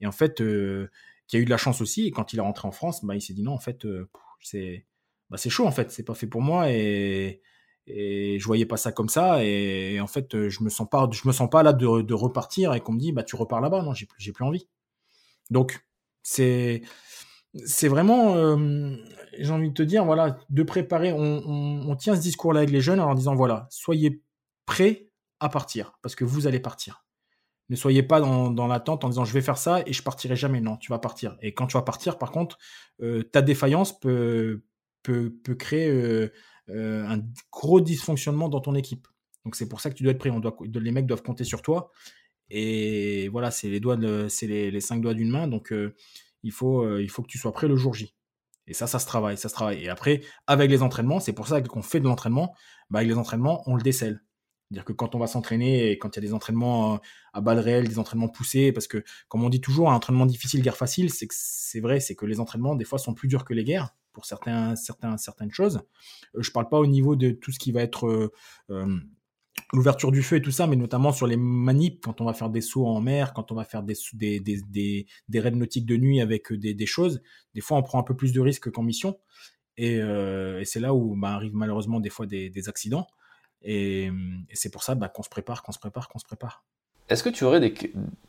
et en fait, euh, qui a eu de la chance aussi. Et quand il est rentré en France, bah, il s'est dit non, en fait, euh, c'est bah, c'est chaud, en fait, c'est pas fait pour moi, et, et je voyais pas ça comme ça, et, en fait, je me sens pas, je me sens pas là de, repartir et qu'on me dit bah tu repars là-bas, non, j'ai plus, plus envie. Donc c'est c'est vraiment, j'ai envie de te dire, voilà, de préparer. On, on, tient ce discours-là avec les jeunes en disant voilà, soyez prêts partir, parce que vous allez partir. Ne soyez pas dans, l'attente en disant je vais faire ça et je partirai jamais. Non, tu vas partir. Et quand tu vas partir, par contre, euh, ta défaillance peut, peut, créer euh, euh, un gros dysfonctionnement dans ton équipe. Donc c'est pour ça que tu dois être prêt. On doit, les mecs doivent compter sur toi. Et voilà, c'est les doigts, c'est les, cinq doigts d'une main. Donc il faut, il faut que tu sois prêt le jour J. Et ça, ça se travaille, ça se travaille. Et après, avec les entraînements, c'est pour ça qu'on fait de l'entraînement, bah, avec les entraînements, on le décèle. C'est-à-dire que quand on va s'entraîner et quand il y a des entraînements euh, à balles réelles, des entraînements poussés, parce que comme on dit toujours, un entraînement difficile, guerre facile, c'est vrai, c'est que les entraînements des fois sont plus durs que les guerres pour certains, certaines choses. Euh, je parle pas au niveau de tout ce qui va être euh, l'ouverture du feu et tout ça, mais notamment sur les manips, quand on va faire des sauts en mer, quand on va faire des, des, des, raids nautiques de nuit avec des, choses, des fois on prend un peu plus de risques qu'en mission. Et, et c'est là où bah, arrivent malheureusement des fois des, accidents. Et, c'est pour ça bah, qu'on se prépare, qu'on se prépare, qu'on se prépare. Est-ce que tu aurais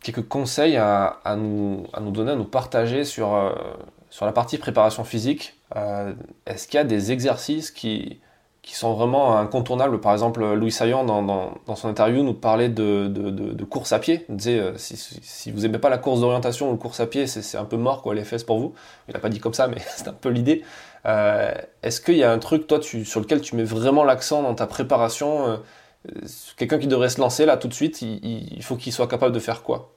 quelques conseils à, nous, à nous donner, à nous partager sur, euh, sur la partie préparation physique euh, Est-ce qu'il y a des exercices qui, qui sont vraiment incontournables? Par exemple, Louis Saillant, dans, dans, son interview, nous parlait de, de, de, course à pied. Il disait, euh, si, si, vous n'aimez pas la course d'orientation ou la course à pied, c'est un peu mort, quoi, les fesses pour vous. Il n'a pas dit comme ça, mais c'est un peu l'idée. Euh, est-ce qu'il y a un truc, toi, sur lequel tu mets vraiment l'accent dans ta préparation euh, Quelqu'un qui devrait se lancer là tout de suite, il, faut qu'il soit capable de faire quoi?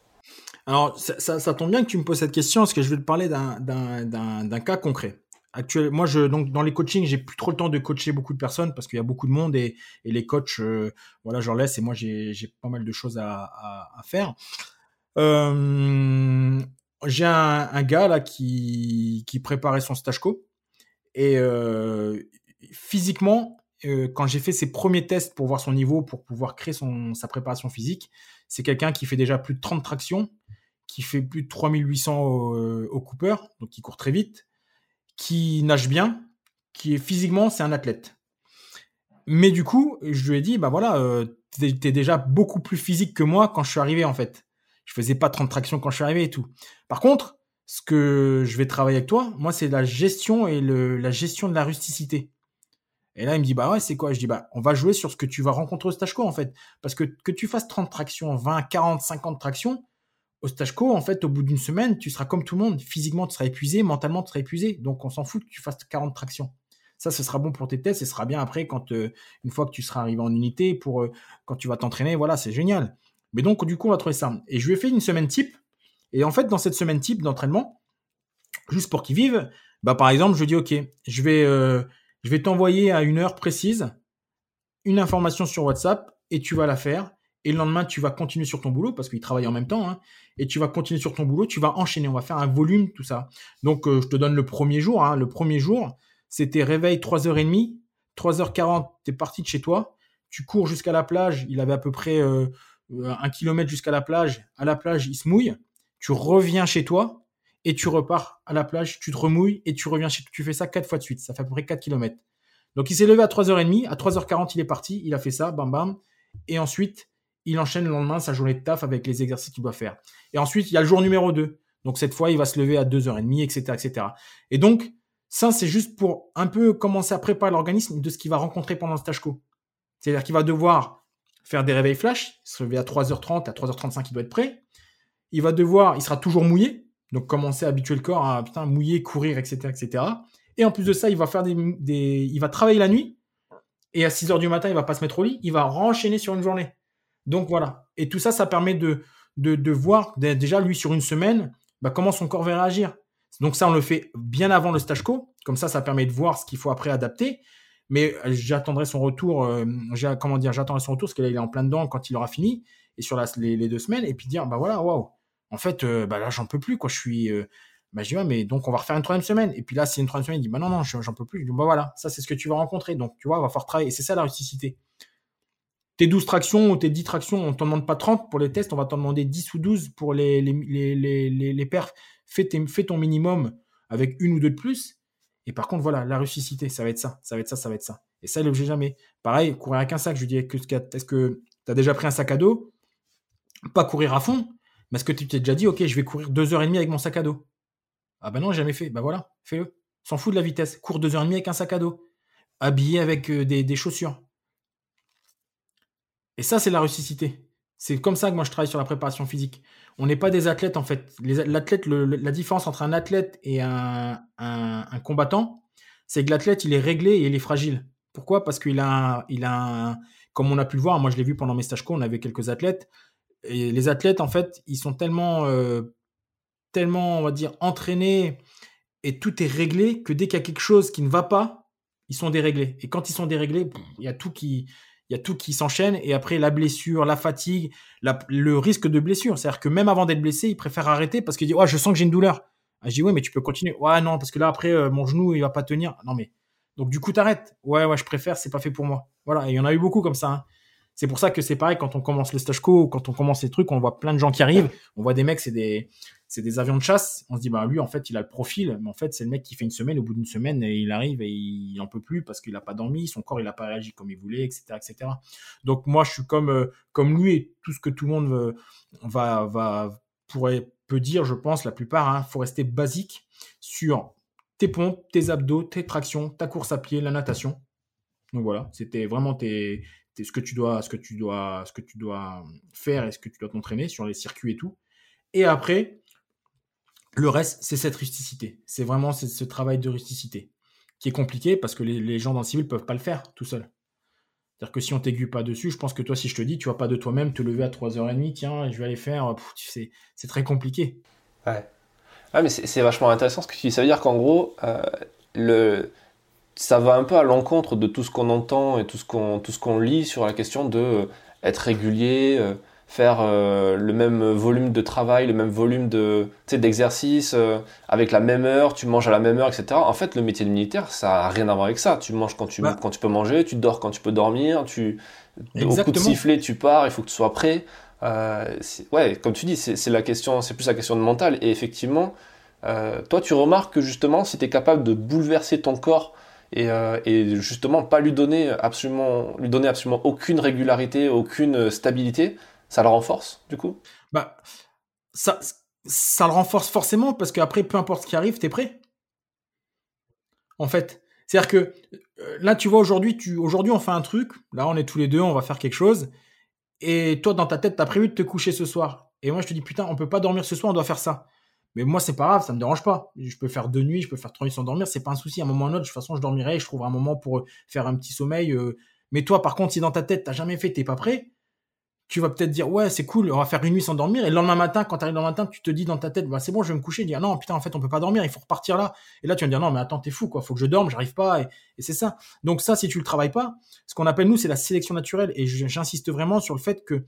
Alors, ça, tombe bien que tu me poses cette question, parce que je vais te parler d'un cas concret. Actuellement, moi, donc, dans les coachings, j'ai plus trop le temps de coacher beaucoup de personnes parce qu'il y a beaucoup de monde et, les coachs, euh, voilà, j'en laisse et moi, j'ai pas mal de choses à, faire. Euh, j'ai un, gars là qui, qui préparait son stage co et physiquement, quand j'ai fait ses premiers tests pour voir son niveau, pour pouvoir créer son, sa préparation physique, c'est quelqu'un qui fait déjà plus de 30 tractions, qui fait plus de 3800 au, au Cooper, donc qui court très vite, qui nage bien, qui est physiquement, c'est un athlète. Mais du coup, je lui ai dit, bah voilà, euh, t'es es déjà beaucoup plus physique que moi quand je suis arrivé en fait. Je faisais pas 30 tractions quand je suis arrivé et tout. Par contre, ce que je vais travailler avec toi, moi, c'est la gestion et la gestion de la rusticité. Et là, il me dit, bah ouais, c'est quoi? Je dis, bah, on va jouer sur ce que tu vas rencontrer au stage co, en fait. Parce que que tu fasses 30 tractions, 20, 40, 50 tractions, au stage co, en fait, au bout d'une semaine, tu seras comme tout le monde. Physiquement, tu seras épuisé, mentalement, tu seras épuisé. Donc, on s'en fout que tu fasses 40 tractions. Ça, ce sera bon pour tes tests, ce sera bien après quand, euh, une fois que tu seras arrivé en unité, pour euh, quand tu vas t'entraîner, voilà, c'est génial. Mais donc, du coup, on va trouver ça. Et je lui ai fait une semaine type et en fait, dans cette semaine type d'entraînement, juste pour qu'ils vivent, bah, par exemple, je dis, OK, je vais, euh, vais t'envoyer à une heure précise une information sur WhatsApp et tu vas la faire. Et le lendemain, tu vas continuer sur ton boulot parce qu'ils travaillent en même temps. Hein, et tu vas continuer sur ton boulot, tu vas enchaîner. On va faire un volume, tout ça. Donc, euh, je te donne le premier jour. Hein, le premier jour, c'était réveil 3h30. 3h40, tu es parti de chez toi. Tu cours jusqu'à la plage. Il avait à peu près euh, un kilomètre jusqu'à la plage. À la plage, il se mouille tu reviens chez toi et tu repars à la plage, tu te remouilles et tu reviens chez toi. Tu fais ça quatre fois de suite. Ça fait à peu près 4 km. Donc il s'est levé à 3h30. À 3h40, il est parti. Il a fait ça, bam bam. Et ensuite, il enchaîne le lendemain sa journée de taf avec les exercices qu'il doit faire. Et ensuite, il y a le jour numéro 2. Donc cette fois, il va se lever à 2h30, etc., etc. Et donc, ça, c'est juste pour un peu commencer à préparer l'organisme de ce qu'il va rencontrer pendant le stage co. C'est-à-dire qu'il va devoir faire des réveils flash, se lever à 3h30, à 3h35, il doit être prêt il va devoir, il sera toujours mouillé, donc commencer à habituer le corps à mouiller, courir, etc., etc. Et en plus de ça, il va faire des, il va travailler la nuit, et à 6 heures du matin, il va pas se mettre au lit, il va renchaîner sur une journée. Donc voilà. Et tout ça, ça permet de, voir déjà lui sur une semaine, bah, comment son corps va réagir. Donc ça, on le fait bien avant le stage co. Comme ça, ça permet de voir ce qu'il faut après adapter. Mais euh, j'attendrai son retour. Euh, comment dire J'attendrai son retour parce qu'il est en plein dedans quand il aura fini et sur les, les, deux semaines. Et puis dire bah voilà, waouh, en fait, euh, bah là, j'en peux plus, quoi. Je suis. Euh, bah, je dis, mais donc, on va refaire une troisième semaine. Et puis là, c'est une troisième semaine. Il dit, bah non, non, j'en peux plus. Je dis, bah voilà, ça, c'est ce que tu vas rencontrer. Donc, tu vois, on va falloir travailler. Et c'est ça la rusticité. Tes 12 tractions ou tes 10 tractions, on ne t'en demande pas 30 pour les tests, on va t'en demander 10 ou 12 pour les, les, les, les, les perfs. Fais, fais, ton minimum avec une ou deux de plus. Et par contre, voilà, la rusticité, ça va être ça, ça va être ça, ça va être ça. Et ça, il l'objet jamais. Pareil, courir avec un sac, je lui dis, est-ce que tu as déjà pris un sac à dos? Pas courir à fond, est-ce que tu t'es déjà dit, ok, je vais courir deux heures et demie avec mon sac à dos? Ah ben non, jamais fait. Ben voilà, fais-le. S'en fout de la vitesse. Cours deux heures et demie avec un sac à dos. Habillé avec euh, des, chaussures. Et ça, c'est la rusticité. C'est comme ça que moi je travaille sur la préparation physique. On n'est pas des athlètes en fait. L'athlète, la différence entre un athlète et un, combattant, c'est que l'athlète il est réglé et il est fragile. Pourquoi? Parce qu'il a, il a, comme on a pu le voir, moi je l'ai vu pendant mes stages co, on avait quelques athlètes les athlètes, en fait, ils sont tellement, euh, tellement, on va dire, entraînés et tout est réglé que dès qu'il y a quelque chose qui ne va pas, ils sont déréglés. Et quand ils sont déréglés, il y a tout qui, il y a tout qui s'enchaîne et après la blessure, la fatigue, le risque de blessure. C'est-à-dire que même avant d'être blessé, il préfère arrêter parce qu'il dit ouais, je sens que j'ai une douleur. Ah, je dis ouais, mais tu peux continuer. Ouais, non, parce que là après euh, mon genou il va pas tenir. Non mais donc du coup t'arrêtes. Ouais, ouais, je préfère, c'est pas fait pour moi. Voilà, et il y en a eu beaucoup comme ça. Hein. C'est pour ça que c'est pareil quand on commence le stage co, quand on commence les trucs, on voit plein de gens qui arrivent. On voit des mecs, c'est des, c'est des avions de chasse. On se dit, bah lui, en fait, il a le profil, mais en fait, c'est le mec qui fait une semaine. Au bout d'une semaine, il arrive et il en peut plus parce qu'il a pas dormi, son corps, il a pas réagi comme il voulait, etc., etc. Donc moi, je suis comme, euh, comme lui et tout ce que tout le monde va, va, pourrait, peut dire, je pense, la plupart. Hein, faut rester basique sur tes pompes, tes abdos, tes tractions, ta course à pied, la natation. Donc voilà, c'était vraiment tes, ce que tu dois, ce que tu dois, ce que tu dois faire et ce que tu dois t'entraîner sur les circuits et tout. Et après, le reste, c'est cette rusticité. C'est vraiment ce travail de rusticité qui est compliqué parce que les, gens dans le civil peuvent pas le faire tout seul. C'est-à-dire que si on t'aiguille pas dessus, je pense que toi, si je te dis, tu vas pas de toi-même te lever à 3h30, tiens, je vais aller faire, c'est très compliqué. Ouais. Ah, mais c'est vachement intéressant ce que tu dis. Ça veut dire qu'en gros, euh, le, ça va un peu à l'encontre de tout ce qu'on entend et tout ce qu'on tout ce qu'on lit sur la question de euh, être régulier, euh, faire euh, le même volume de travail, le même volume de d'exercice avec la même heure, tu manges à la même heure, etc. En fait, le métier de militaire, ça a rien à voir avec ça. Tu manges quand tu bah. quand tu peux manger, tu dors quand tu peux dormir, tu au coup de sifflet, tu pars, il faut que tu sois prêt. ouais, comme tu dis, c'est la question, c'est plus la question de mental. Et effectivement, toi, tu remarques que justement, si tu es capable de bouleverser ton corps euh, et, justement pas lui donner absolument aucune régularité, aucune stabilité, ça le renforce du coup? Bah ça ça le renforce forcément parce qu'après peu importe ce qui arrive, t'es prêt. En fait, c'est-à-dire que euh, là tu vois aujourd'hui aujourd'hui on fait un truc, là on est tous les deux, on va faire quelque chose et toi dans ta tête tu as prévu de te coucher ce soir et moi je te dis putain, on peut pas dormir ce soir, on doit faire ça. Mais moi, c'est pas grave, ça me dérange pas. Je peux faire deux nuits, je peux faire trois nuits sans dormir, c'est pas un souci. À un moment ou un autre, de toute façon, je dormirai, je trouverai un moment pour faire un petit sommeil. Euh. Mais toi, par contre, si dans ta tête, t'as jamais fait, t'es pas prêt, tu vas peut-être dire, ouais, c'est cool, on va faire une nuit sans dormir. Et le lendemain matin, quand t'arrives le matin, tu te dis dans ta tête, bah, c'est bon, je vais me coucher. Dire, non, putain, en fait, on peut pas dormir, il faut repartir là. Et là, tu vas me dire, non, mais attends, t'es fou, quoi, faut que je dorme, j'arrive pas. Et, et c'est ça. Donc, ça, si tu le travailles pas, ce qu'on appelle, nous, c'est la sélection naturelle. Et j'insiste vraiment sur le fait que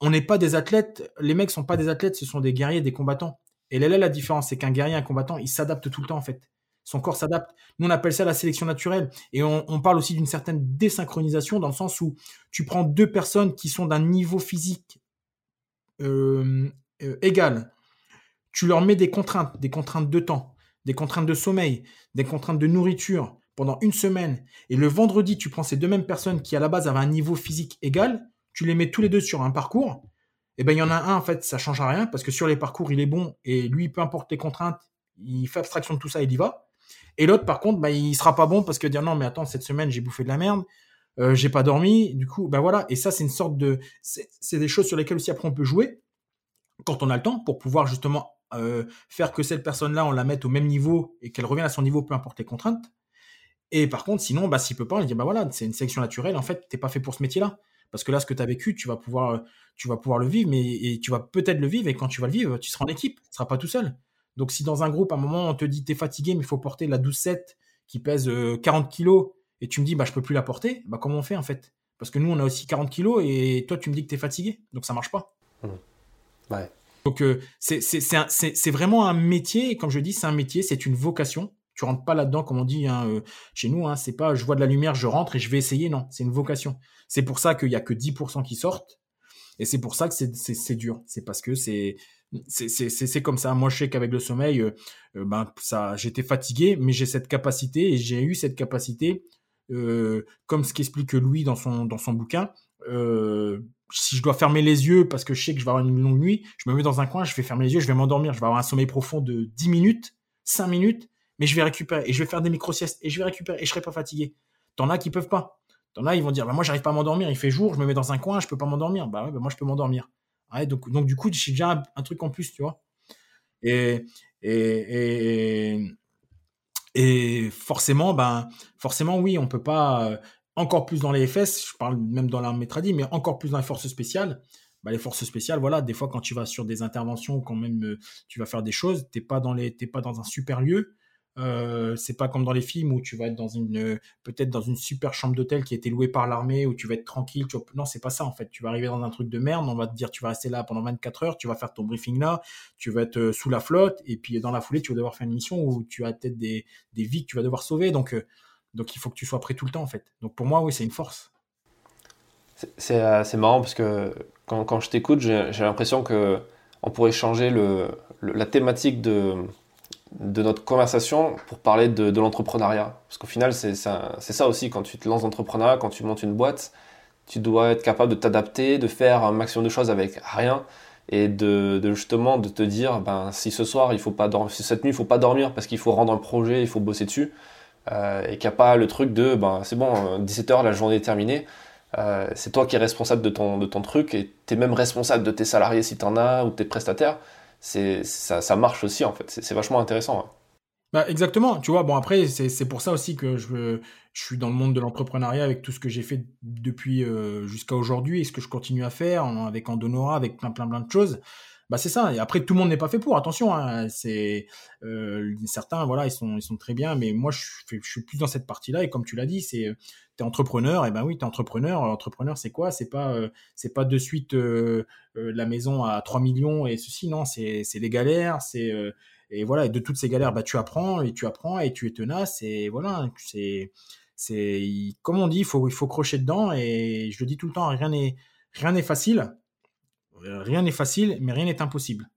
on n'est pas des athlètes, les mecs sont pas des athlètes, ce sont des guerriers, des combattants. Et là, la différence, c'est qu'un guerrier, un combattant, il s'adapte tout le temps, en fait. Son corps s'adapte. Nous, on appelle ça la sélection naturelle. Et on, parle aussi d'une certaine désynchronisation dans le sens où tu prends deux personnes qui sont d'un niveau physique euh, euh, égal. Tu leur mets des contraintes, des contraintes de temps, des contraintes de sommeil, des contraintes de nourriture pendant une semaine. Et le vendredi, tu prends ces deux mêmes personnes qui, à la base, avaient un niveau physique égal. Tu les mets tous les deux sur un parcours eh ben il y en a un en fait, ça change rien parce que sur les parcours il est bon et lui peu importe les contraintes, il fait abstraction de tout ça, il y va. Et l'autre par contre, bah il sera pas bon parce que dire non mais attends cette semaine j'ai bouffé de la merde, euh, j'ai pas dormi, du coup bah voilà et ça c'est une sorte de c'est des choses sur lesquelles aussi après on peut jouer quand on a le temps pour pouvoir justement euh, faire que cette personne là on la mette au même niveau et qu'elle revienne à son niveau peu importe les contraintes. Et par contre sinon bah s'il peut pas, il dit bah voilà c'est une sélection naturelle en fait t'es pas fait pour ce métier là parce que là, ce que tu as vécu, tu vas pouvoir, tu vas pouvoir le vivre, mais et tu vas peut-être le vivre, et quand tu vas le vivre, tu seras en équipe, tu ne seras pas tout seul. Donc, si dans un groupe, à un moment, on te dit, tu es fatigué, mais il faut porter la 12-7 qui pèse 40 euh, kilos, et tu me dis, bah, je peux plus la porter, bah, comment on fait, en fait? Parce que nous, on a aussi 40 kilos, et toi, tu me dis que tu es fatigué, donc ça marche pas. Mmh. Ouais. Donc, euh, c'est vraiment un métier, et comme je dis, c'est un métier, c'est une vocation. Tu rentres pas là-dedans, comme on dit hein, euh, chez nous. Hein, c'est pas je vois de la lumière, je rentre et je vais essayer. Non, c'est une vocation. C'est pour ça qu'il y a que 10% qui sortent. Et c'est pour ça que c'est dur. C'est parce que c'est comme ça. Moi, je sais qu'avec le sommeil, euh, euh, ben j'étais fatigué, mais j'ai cette capacité et j'ai eu cette capacité, comme ce qu'explique Louis dans son dans son bouquin. si je dois fermer les yeux parce que je sais que je vais avoir une longue nuit, je me mets dans un coin, je vais fermer les yeux, je vais m'endormir, je vais avoir un sommeil profond de 10 minutes, 5 minutes, mais je vais récupérer et je vais faire des micro-siestes et je vais récupérer et je serai pas fatigué. T'en as qui peuvent pas. T'en as, ils vont dire, bah, moi, j'arrive pas à m'endormir, il fait jour, je me mets dans un coin, je peux pas m'endormir. Bah bah, moi, je peux m'endormir. donc, donc, du coup, j'ai déjà un, truc en plus, tu vois. Et, et, et, forcément, ben, forcément, oui, on peut pas, euh, encore plus dans les FS, je parle même dans l'armée tradie, mais encore plus dans les forces spéciales. Bah, les forces spéciales, voilà, des fois, quand tu vas sur des interventions, quand même, euh, tu vas faire des choses, t'es pas pas dans un super lieu, Euh, c'est pas comme dans les films où tu vas être dans une peut-être dans une super chambre d'hôtel qui a été louée par l'armée où tu vas être tranquille. Tu Non, c'est pas ça en fait. Tu vas arriver dans un truc de merde. On va te dire tu vas rester là pendant 24 heures. Tu vas faire ton briefing là. Tu vas être euh, sous la flotte et puis dans la foulée tu vas devoir faire une mission où tu as peut-être des, des vies que tu vas devoir sauver. Donc euh, donc il faut que tu sois prêt tout le temps en fait. Donc pour moi oui c'est une force. C'est marrant parce que quand, quand je t'écoute j'ai l'impression que on pourrait changer le, la thématique de de notre conversation pour parler de, l'entrepreneuriat. Parce qu'au final, c'est ça, aussi, quand tu te lances d'entrepreneuriat, quand tu montes une boîte, tu dois être capable de t'adapter, de faire un maximum de choses avec rien et de, justement de te dire ben si ce soir il faut pas dormir si cette nuit il faut pas dormir parce qu'il faut rendre un projet il faut bosser dessus euh, et qu'il n'y a pas le truc de ben c'est bon 17h euh, la journée est terminée euh, c'est toi qui es responsable de ton, de ton truc et tu es même responsable de tes salariés si tu en as ou de tes prestataires c'est ça, ça, marche aussi en fait. C'est vachement intéressant. Bah, exactement. Tu vois, bon après c'est pour ça aussi que je, je suis dans le monde de l'entrepreneuriat avec tout ce que j'ai fait depuis euh, jusqu'à aujourd'hui et ce que je continue à faire avec Andonora, avec plein plein plein de choses. Bah c'est ça. Et après tout le monde n'est pas fait pour. Attention, hein, c'est euh, certains voilà ils sont ils sont très bien, mais moi je, je suis plus dans cette partie-là et comme tu l'as dit c'est t'es entrepreneur, et ben oui, t'es entrepreneur. Entrepreneur, c'est quoi? C'est pas, euh, c'est pas de suite euh, euh, la maison à 3 millions et ceci, non, c'est, c'est les galères, c'est et voilà, et de toutes ces galères, bah tu apprends et tu apprends et tu es tenace et voilà, c'est, c'est comme on dit, il faut, il faut crocher dedans et je le dis tout le temps, rien n'est, rien n'est facile, rien n'est facile, mais rien n'est impossible.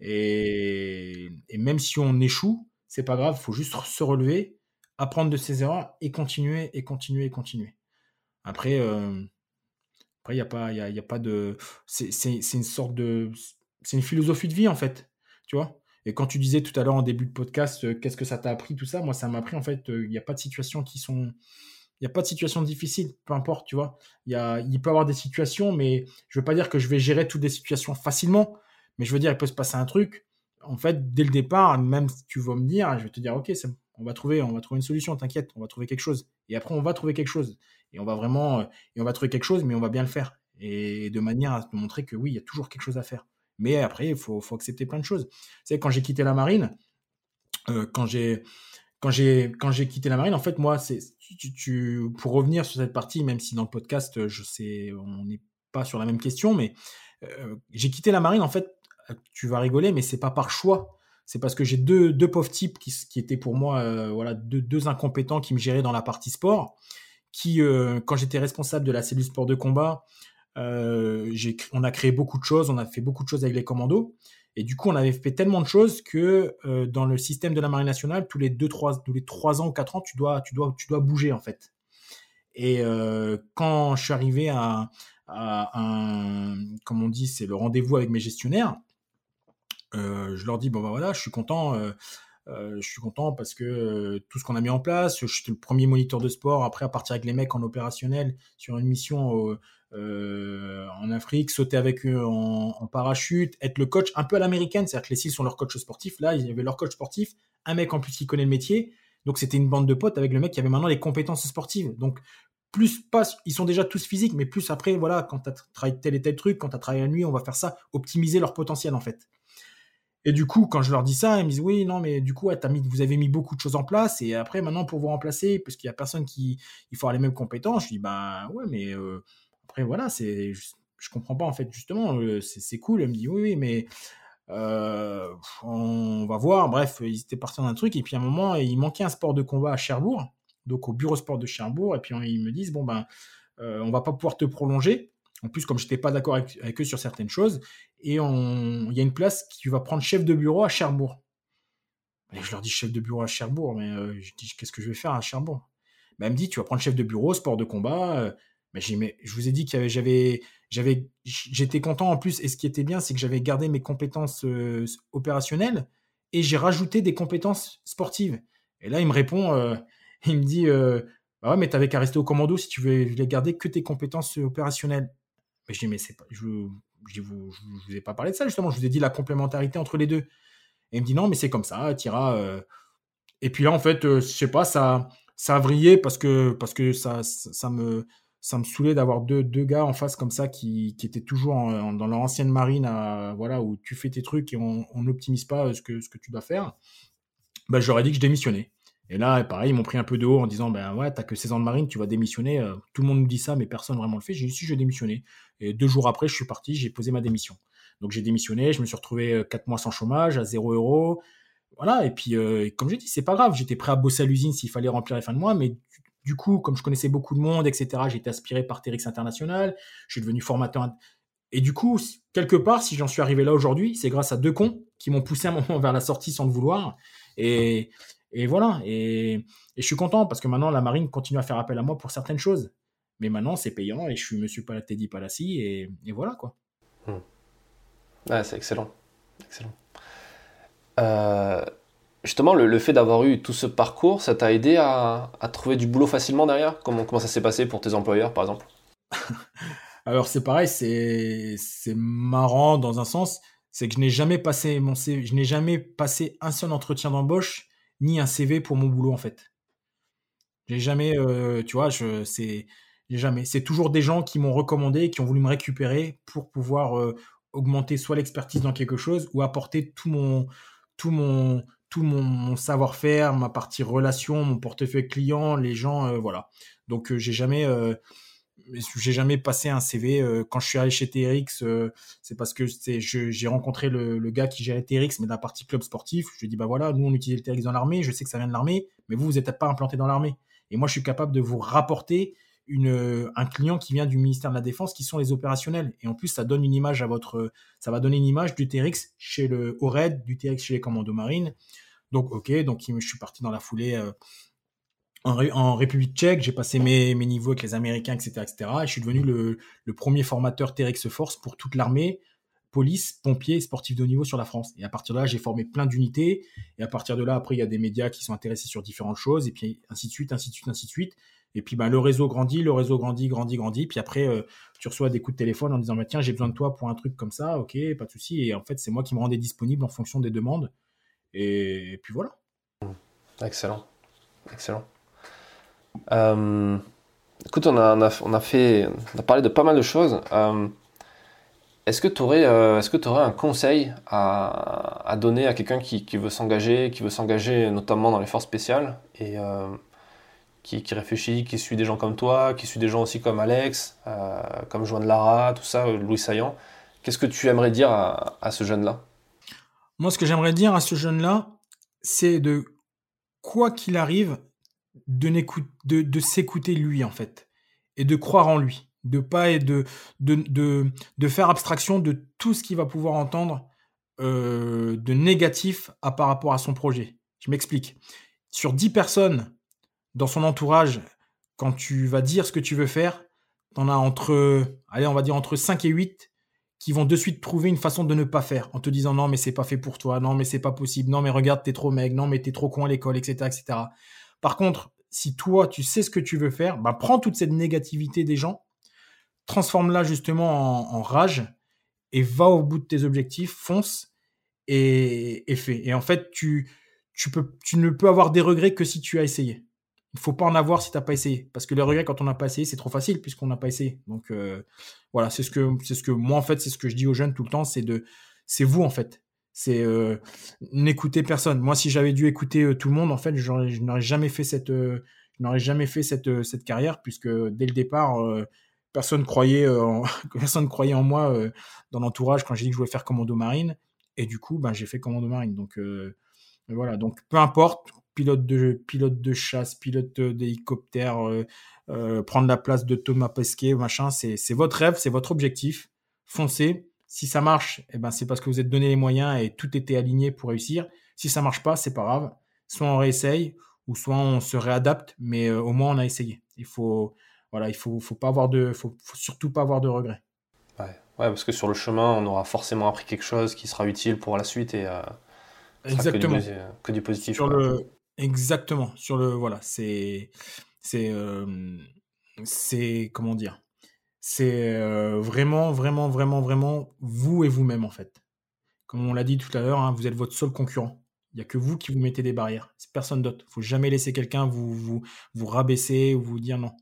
Et, même si on échoue, c'est pas grave, faut juste se relever apprendre de ses erreurs et continuer et continuer et continuer. Après, euh, il n'y a pas, de, c'est une sorte de, c'est une philosophie de vie en fait, tu vois. Et quand tu disais tout à l'heure en début de podcast, euh, qu'est-ce que ça t'a appris tout ça, moi ça m'a appris en fait, euh, il n'y a pas de situations qui sont, il n'y a pas de situation difficile, peu importe, tu vois. Il, y a, il peut y avoir des situations, mais je veux pas dire que je vais gérer toutes les situations facilement, mais je veux dire, il peut se passer un truc. En fait, dès le départ, même si tu vas me dire, je vais te dire, ok, c'est on va trouver, on va trouver une solution, t'inquiète, on va trouver quelque chose. Et après, on va trouver quelque chose. Et on va vraiment, euh, et on va trouver quelque chose, mais on va bien le faire. Et de manière à te montrer que oui, il y a toujours quelque chose à faire. Mais après, il faut, accepter plein de choses. C'est quand j'ai quitté la marine, euh, quand j'ai quand j'ai quand j'ai quitté la marine, en fait, moi, c'est tu, pour revenir sur cette partie, même si dans le podcast, je sais, on n'est pas sur la même question, mais euh, j'ai quitté la marine. En fait, tu vas rigoler, mais c'est pas par choix c'est parce que j'ai deux, pauvres types qui, étaient pour moi euh, voilà deux, incompétents qui me géraient dans la partie sport. Qui, euh, quand j'étais responsable de la cellule sport de combat, euh, on a créé beaucoup de choses, on a fait beaucoup de choses avec les commandos. Et du coup, on avait fait tellement de choses que dans le système de la marine nationale, tous les deux, trois, tous les trois ans ou quatre ans, tu dois, tu dois, tu dois bouger en fait. Et quand je suis arrivé à, à un, comme on dit, c'est le rendez-vous avec mes gestionnaires, euh, je leur dis bon ben voilà, je suis content. Euh, euh, je suis content parce que tout ce qu'on a mis en place, je suis le premier moniteur de sport. Après, à partir avec les mecs en opérationnel sur une mission en Afrique, sauter avec eux en, parachute, être le coach un peu à l'américaine, c'est-à-dire que les six sont leurs coachs sportifs. Là, il y avait leur coach sportif, un mec en plus qui connaît le métier. Donc, c'était une bande de potes avec le mec qui avait maintenant les compétences sportives. Donc, plus pas, ils sont déjà tous physiques, mais plus après, voilà, quand tu as travaillé tel et tel truc, quand tu as travaillé la nuit, on va faire ça, optimiser leur potentiel en fait. Et du coup, quand je leur dis ça, ils me disent oui, non, mais du coup, mis, vous avez mis beaucoup de choses en place et après, maintenant, pour vous remplacer, parce qu'il y a personne qui, il faut avoir les mêmes compétences, je dis ben ouais, mais euh, après, voilà, c'est, je, comprends pas en fait, justement, euh, c'est cool. Elle me dit oui, oui, mais euh, on va voir. Bref, ils étaient partis dans un truc et puis à un moment, il manquait un sport de combat à Cherbourg, donc au bureau sport de Cherbourg, et puis ils me disent bon ben, on va pas pouvoir te prolonger. En plus, comme je n'étais pas d'accord avec, eux sur certaines choses, et il y a une place qui va prendre chef de bureau à Cherbourg. Je leur dis chef de bureau à Cherbourg, mais euh, je dis qu'est-ce que je vais faire à Cherbourg? Ben, Elle me dit tu vas prendre chef de bureau, sport de combat. Euh. mais, je vous ai dit que j'avais, j'étais content en plus, et ce qui était bien, c'est que j'avais gardé mes compétences euh, opérationnelles et j'ai rajouté des compétences sportives. Et là, il me répond, il me dit bah ouais, mais t'avais qu'à rester au commando si tu veux garder que tes compétences opérationnelles. Mais je dis, mais c'est pas, je, vous, je, vous ai pas parlé de ça, justement. Je vous ai dit la complémentarité entre les deux. Et il me dit, non, mais c'est comme ça, tira. Euh. Et puis là, en fait, euh, je sais pas, ça, ça a vrillé parce que, parce que ça, ça, me, ça me saoulait d'avoir deux, deux gars en face comme ça qui, qui étaient toujours dans leur ancienne marine, voilà, où tu fais tes trucs et on n'optimise pas ce que, ce que tu dois faire. bah, j'aurais dit que je démissionnais. Et là, pareil, ils m'ont pris un peu de haut en disant Ben ouais, t'as que 16 ans de marine, tu vas démissionner. Euh, tout le monde nous dit ça, mais personne vraiment le fait. J'ai dit Si, je vais démissionner. Et deux jours après, je suis parti, j'ai posé ma démission. Donc j'ai démissionné, je me suis retrouvé euh, quatre mois sans chômage, à 0 euros. Voilà, et puis euh, comme j'ai dit, c'est pas grave, j'étais prêt à bosser à l'usine s'il fallait remplir les fins de mois, mais du coup, comme je connaissais beaucoup de monde, etc., été aspiré par Terix International, je suis devenu formateur. Et du coup, quelque part, si j'en suis arrivé là aujourd'hui, c'est grâce à deux cons qui m'ont poussé un moment vers la sortie sans le vouloir. Et, et voilà. Et, je suis content parce que maintenant, la marine continue à faire appel à moi pour certaines choses. Mais maintenant, c'est payant et je suis Monsieur Teddy Palassi et, et voilà quoi. Hmm. Ouais, c'est excellent. Excellent. Euh, justement, le, fait d'avoir eu tout ce parcours, ça t'a aidé à, trouver du boulot facilement derrière? Comment, comment ça s'est passé pour tes employeurs, par exemple? Alors, c'est pareil, c'est marrant dans un sens, c'est que je n'ai jamais passé mon je n'ai jamais passé un seul entretien d'embauche ni un CV pour mon boulot en fait. J'ai jamais, euh, tu vois, c'est jamais. C'est toujours des gens qui m'ont recommandé, qui ont voulu me récupérer pour pouvoir euh, augmenter soit l'expertise dans quelque chose ou apporter tout mon tout mon tout mon, savoir-faire, ma partie relation, mon portefeuille client, les gens, euh, voilà. Donc j'ai jamais j'ai jamais passé un CV. quand je suis allé chez TRX, c'est parce que j'ai rencontré le, gars qui gérait TRX, mais d'un parti club sportif. Je lui ai dit, bah voilà, nous on utilise le TRX dans l'armée, je sais que ça vient de l'armée, mais vous, vous n'êtes pas implanté dans l'armée. Et moi, je suis capable de vous rapporter une, un client qui vient du ministère de la Défense, qui sont les opérationnels. Et en plus, ça donne une image à votre, ça va donner une image du TRX chez le ORED, du TRX chez les commandos marines. Donc, ok, donc je suis parti dans la foulée en, République tchèque, j'ai passé mes, niveaux avec les Américains, etc., etc. Et je suis devenu le, premier formateur TRX Force pour toute l'armée, police, pompiers et sportifs de haut niveau sur la France. Et à partir de là, j'ai formé plein d'unités. Et à partir de là, après, il y a des médias qui sont intéressés sur différentes choses. Et puis, ainsi de suite, ainsi de suite, ainsi de suite. Et puis, ben, le réseau grandit, le réseau grandit, grandit, grandit. Puis après, euh, tu reçois des coups de téléphone en disant, bah, tiens, j'ai besoin de toi pour un truc comme ça. Ok, pas de souci. Et en fait, c'est moi qui me rendais disponible en fonction des demandes. et puis voilà. Excellent. Excellent. Euh, écoute, on a, on, a, fait, on a parlé de pas mal de choses. Euh, est-ce que tu aurais, euh, est-ce que aurais un conseil à, donner à quelqu'un qui, veut s'engager, qui veut s'engager notamment dans les forces spéciales et qui, réfléchit, qui suit des gens comme toi, qui suit des gens aussi comme Alex, comme Joanne Lara, tout ça, Louis Saillant Qu'est-ce que tu aimerais dire à ce jeune-là? Moi, ce que j'aimerais dire à ce jeune-là, c'est de quoi qu'il arrive, de, s'écouter lui, en fait, et de croire en lui, de pas et de, de, de, faire abstraction de tout ce qu'il va pouvoir entendre euh, de négatif à, par rapport à son projet. Je m'explique. Sur 10 personnes dans son entourage, quand tu vas dire ce que tu veux faire, tu en as entre, allez, on va dire entre 5 et 8 qui vont de suite trouver une façon de ne pas faire en te disant non mais c'est pas fait pour toi, non mais c'est pas possible, non mais regarde t'es trop mec, non mais t'es trop con à l'école, etc., etc. Par contre, si toi, tu sais ce que tu veux faire, bah, prends toute cette négativité des gens, transforme-la justement en, rage et va au bout de tes objectifs, fonce et, fais. Et en fait, tu, ne peux avoir des regrets que si tu as essayé. Il faut pas en avoir si tu n'as pas essayé. Parce que les regrets, quand on n'a pas essayé, c'est trop facile puisqu'on n'a pas essayé. Donc euh, voilà, c'est ce, que, c'est ce que moi, en fait, c'est ce que je dis aux jeunes tout le temps, c'est de c'est vous, en fait. C'est euh, n'écouter personne. Moi, si j'avais dû écouter euh, tout le monde, en fait, je n'aurais jamais fait cette, euh, je n'aurais jamais fait cette, cette carrière puisque dès le départ, personne croyait, personne croyait en moi dans l'entourage quand j'ai dit que je voulais faire commando marine. Et du coup, ben, j'ai fait commando marine. Donc voilà. Donc peu importe, pilote de pilote de chasse, pilote d'hélicoptère, prendre la place de Thomas Pesquet, machin, c'est votre rêve, c'est votre objectif. Foncez si ça marche, eh ben, c'est parce que vous êtes donné les moyens et tout était aligné pour réussir. Si ça marche pas, c'est pas grave. Soit on réessaye, ou soit on se réadapte, mais euh, au moins on a essayé. Il faut, voilà, il faut, faut pas avoir de, faut, surtout pas avoir de regrets. Ouais. ouais. parce que sur le chemin, on aura forcément appris quelque chose qui sera utile pour la suite et euh, exactement que du, positif. Sur le, exactement. Sur le, voilà, c'est, c'est, euh, c'est comment dire c'est euh, vraiment, vraiment, vraiment, vraiment vous et vous-même en fait. Comme on l'a dit tout à l'heure, hein, vous êtes votre seul concurrent. Il n'y a que vous qui vous mettez des barrières. C'est personne d'autre. Il faut jamais laisser quelqu'un vous, vous, vous rabaisser ou vous dire non.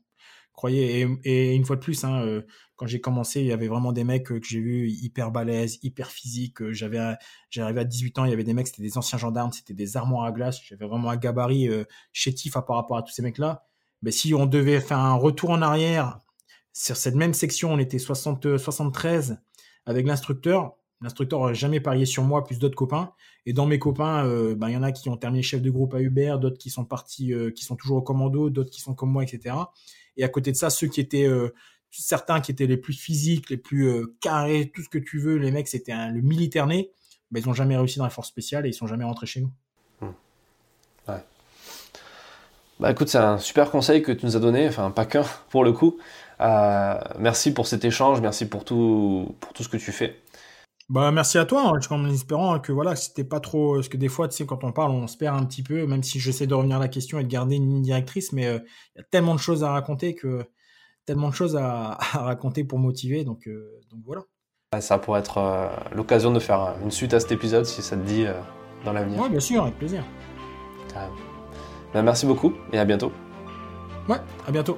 croyez. Et, une fois de plus, hein, euh, quand j'ai commencé, il y avait vraiment des mecs que j'ai vus hyper balèzes, hyper physiques. J'avais, j'arrivais à 18 ans, il y avait des mecs, c'était des anciens gendarmes, c'était des armoires à glace. J'avais vraiment un gabarit chétif par rapport à tous ces mecs-là. Mais si on devait faire un retour en arrière sur cette même section, on était 60, 73 avec l'instructeur. L'instructeur n'aurait jamais parié sur moi, plus d'autres copains. Et dans mes copains, euh, ben, il y en a qui ont terminé chef de groupe à Uber, d'autres qui sont partis, euh, qui sont toujours au commando, d'autres qui sont comme moi, etc. Et à côté de ça, ceux qui étaient euh, certains qui étaient les plus physiques, les plus carrés, tout ce que tu veux, les mecs, c'était le militaire né. Ils n'ont jamais réussi dans la force spéciale et ils sont jamais rentrés chez nous. Hmm. Ouais. Bah écoute, c'est un super conseil que tu nous as donné, enfin pas qu'un pour le coup. Merci pour cet échange, merci pour tout, pour tout ce que tu fais. Bah merci à toi, hein, en espérant que voilà, c'était pas trop, parce que des fois, tu sais, quand on parle, on se perd un petit peu, même si j'essaie de revenir à la question et de garder une ligne directrice, mais euh, il y a tellement de choses à raconter que tellement de choses à, raconter pour motiver, donc, euh, donc voilà. Ça pourrait être euh, l'occasion de faire une suite à cet épisode si ça te dit dans l'avenir. Ouais, bien sûr, avec plaisir. Bah, merci beaucoup et à bientôt. Ouais, à bientôt.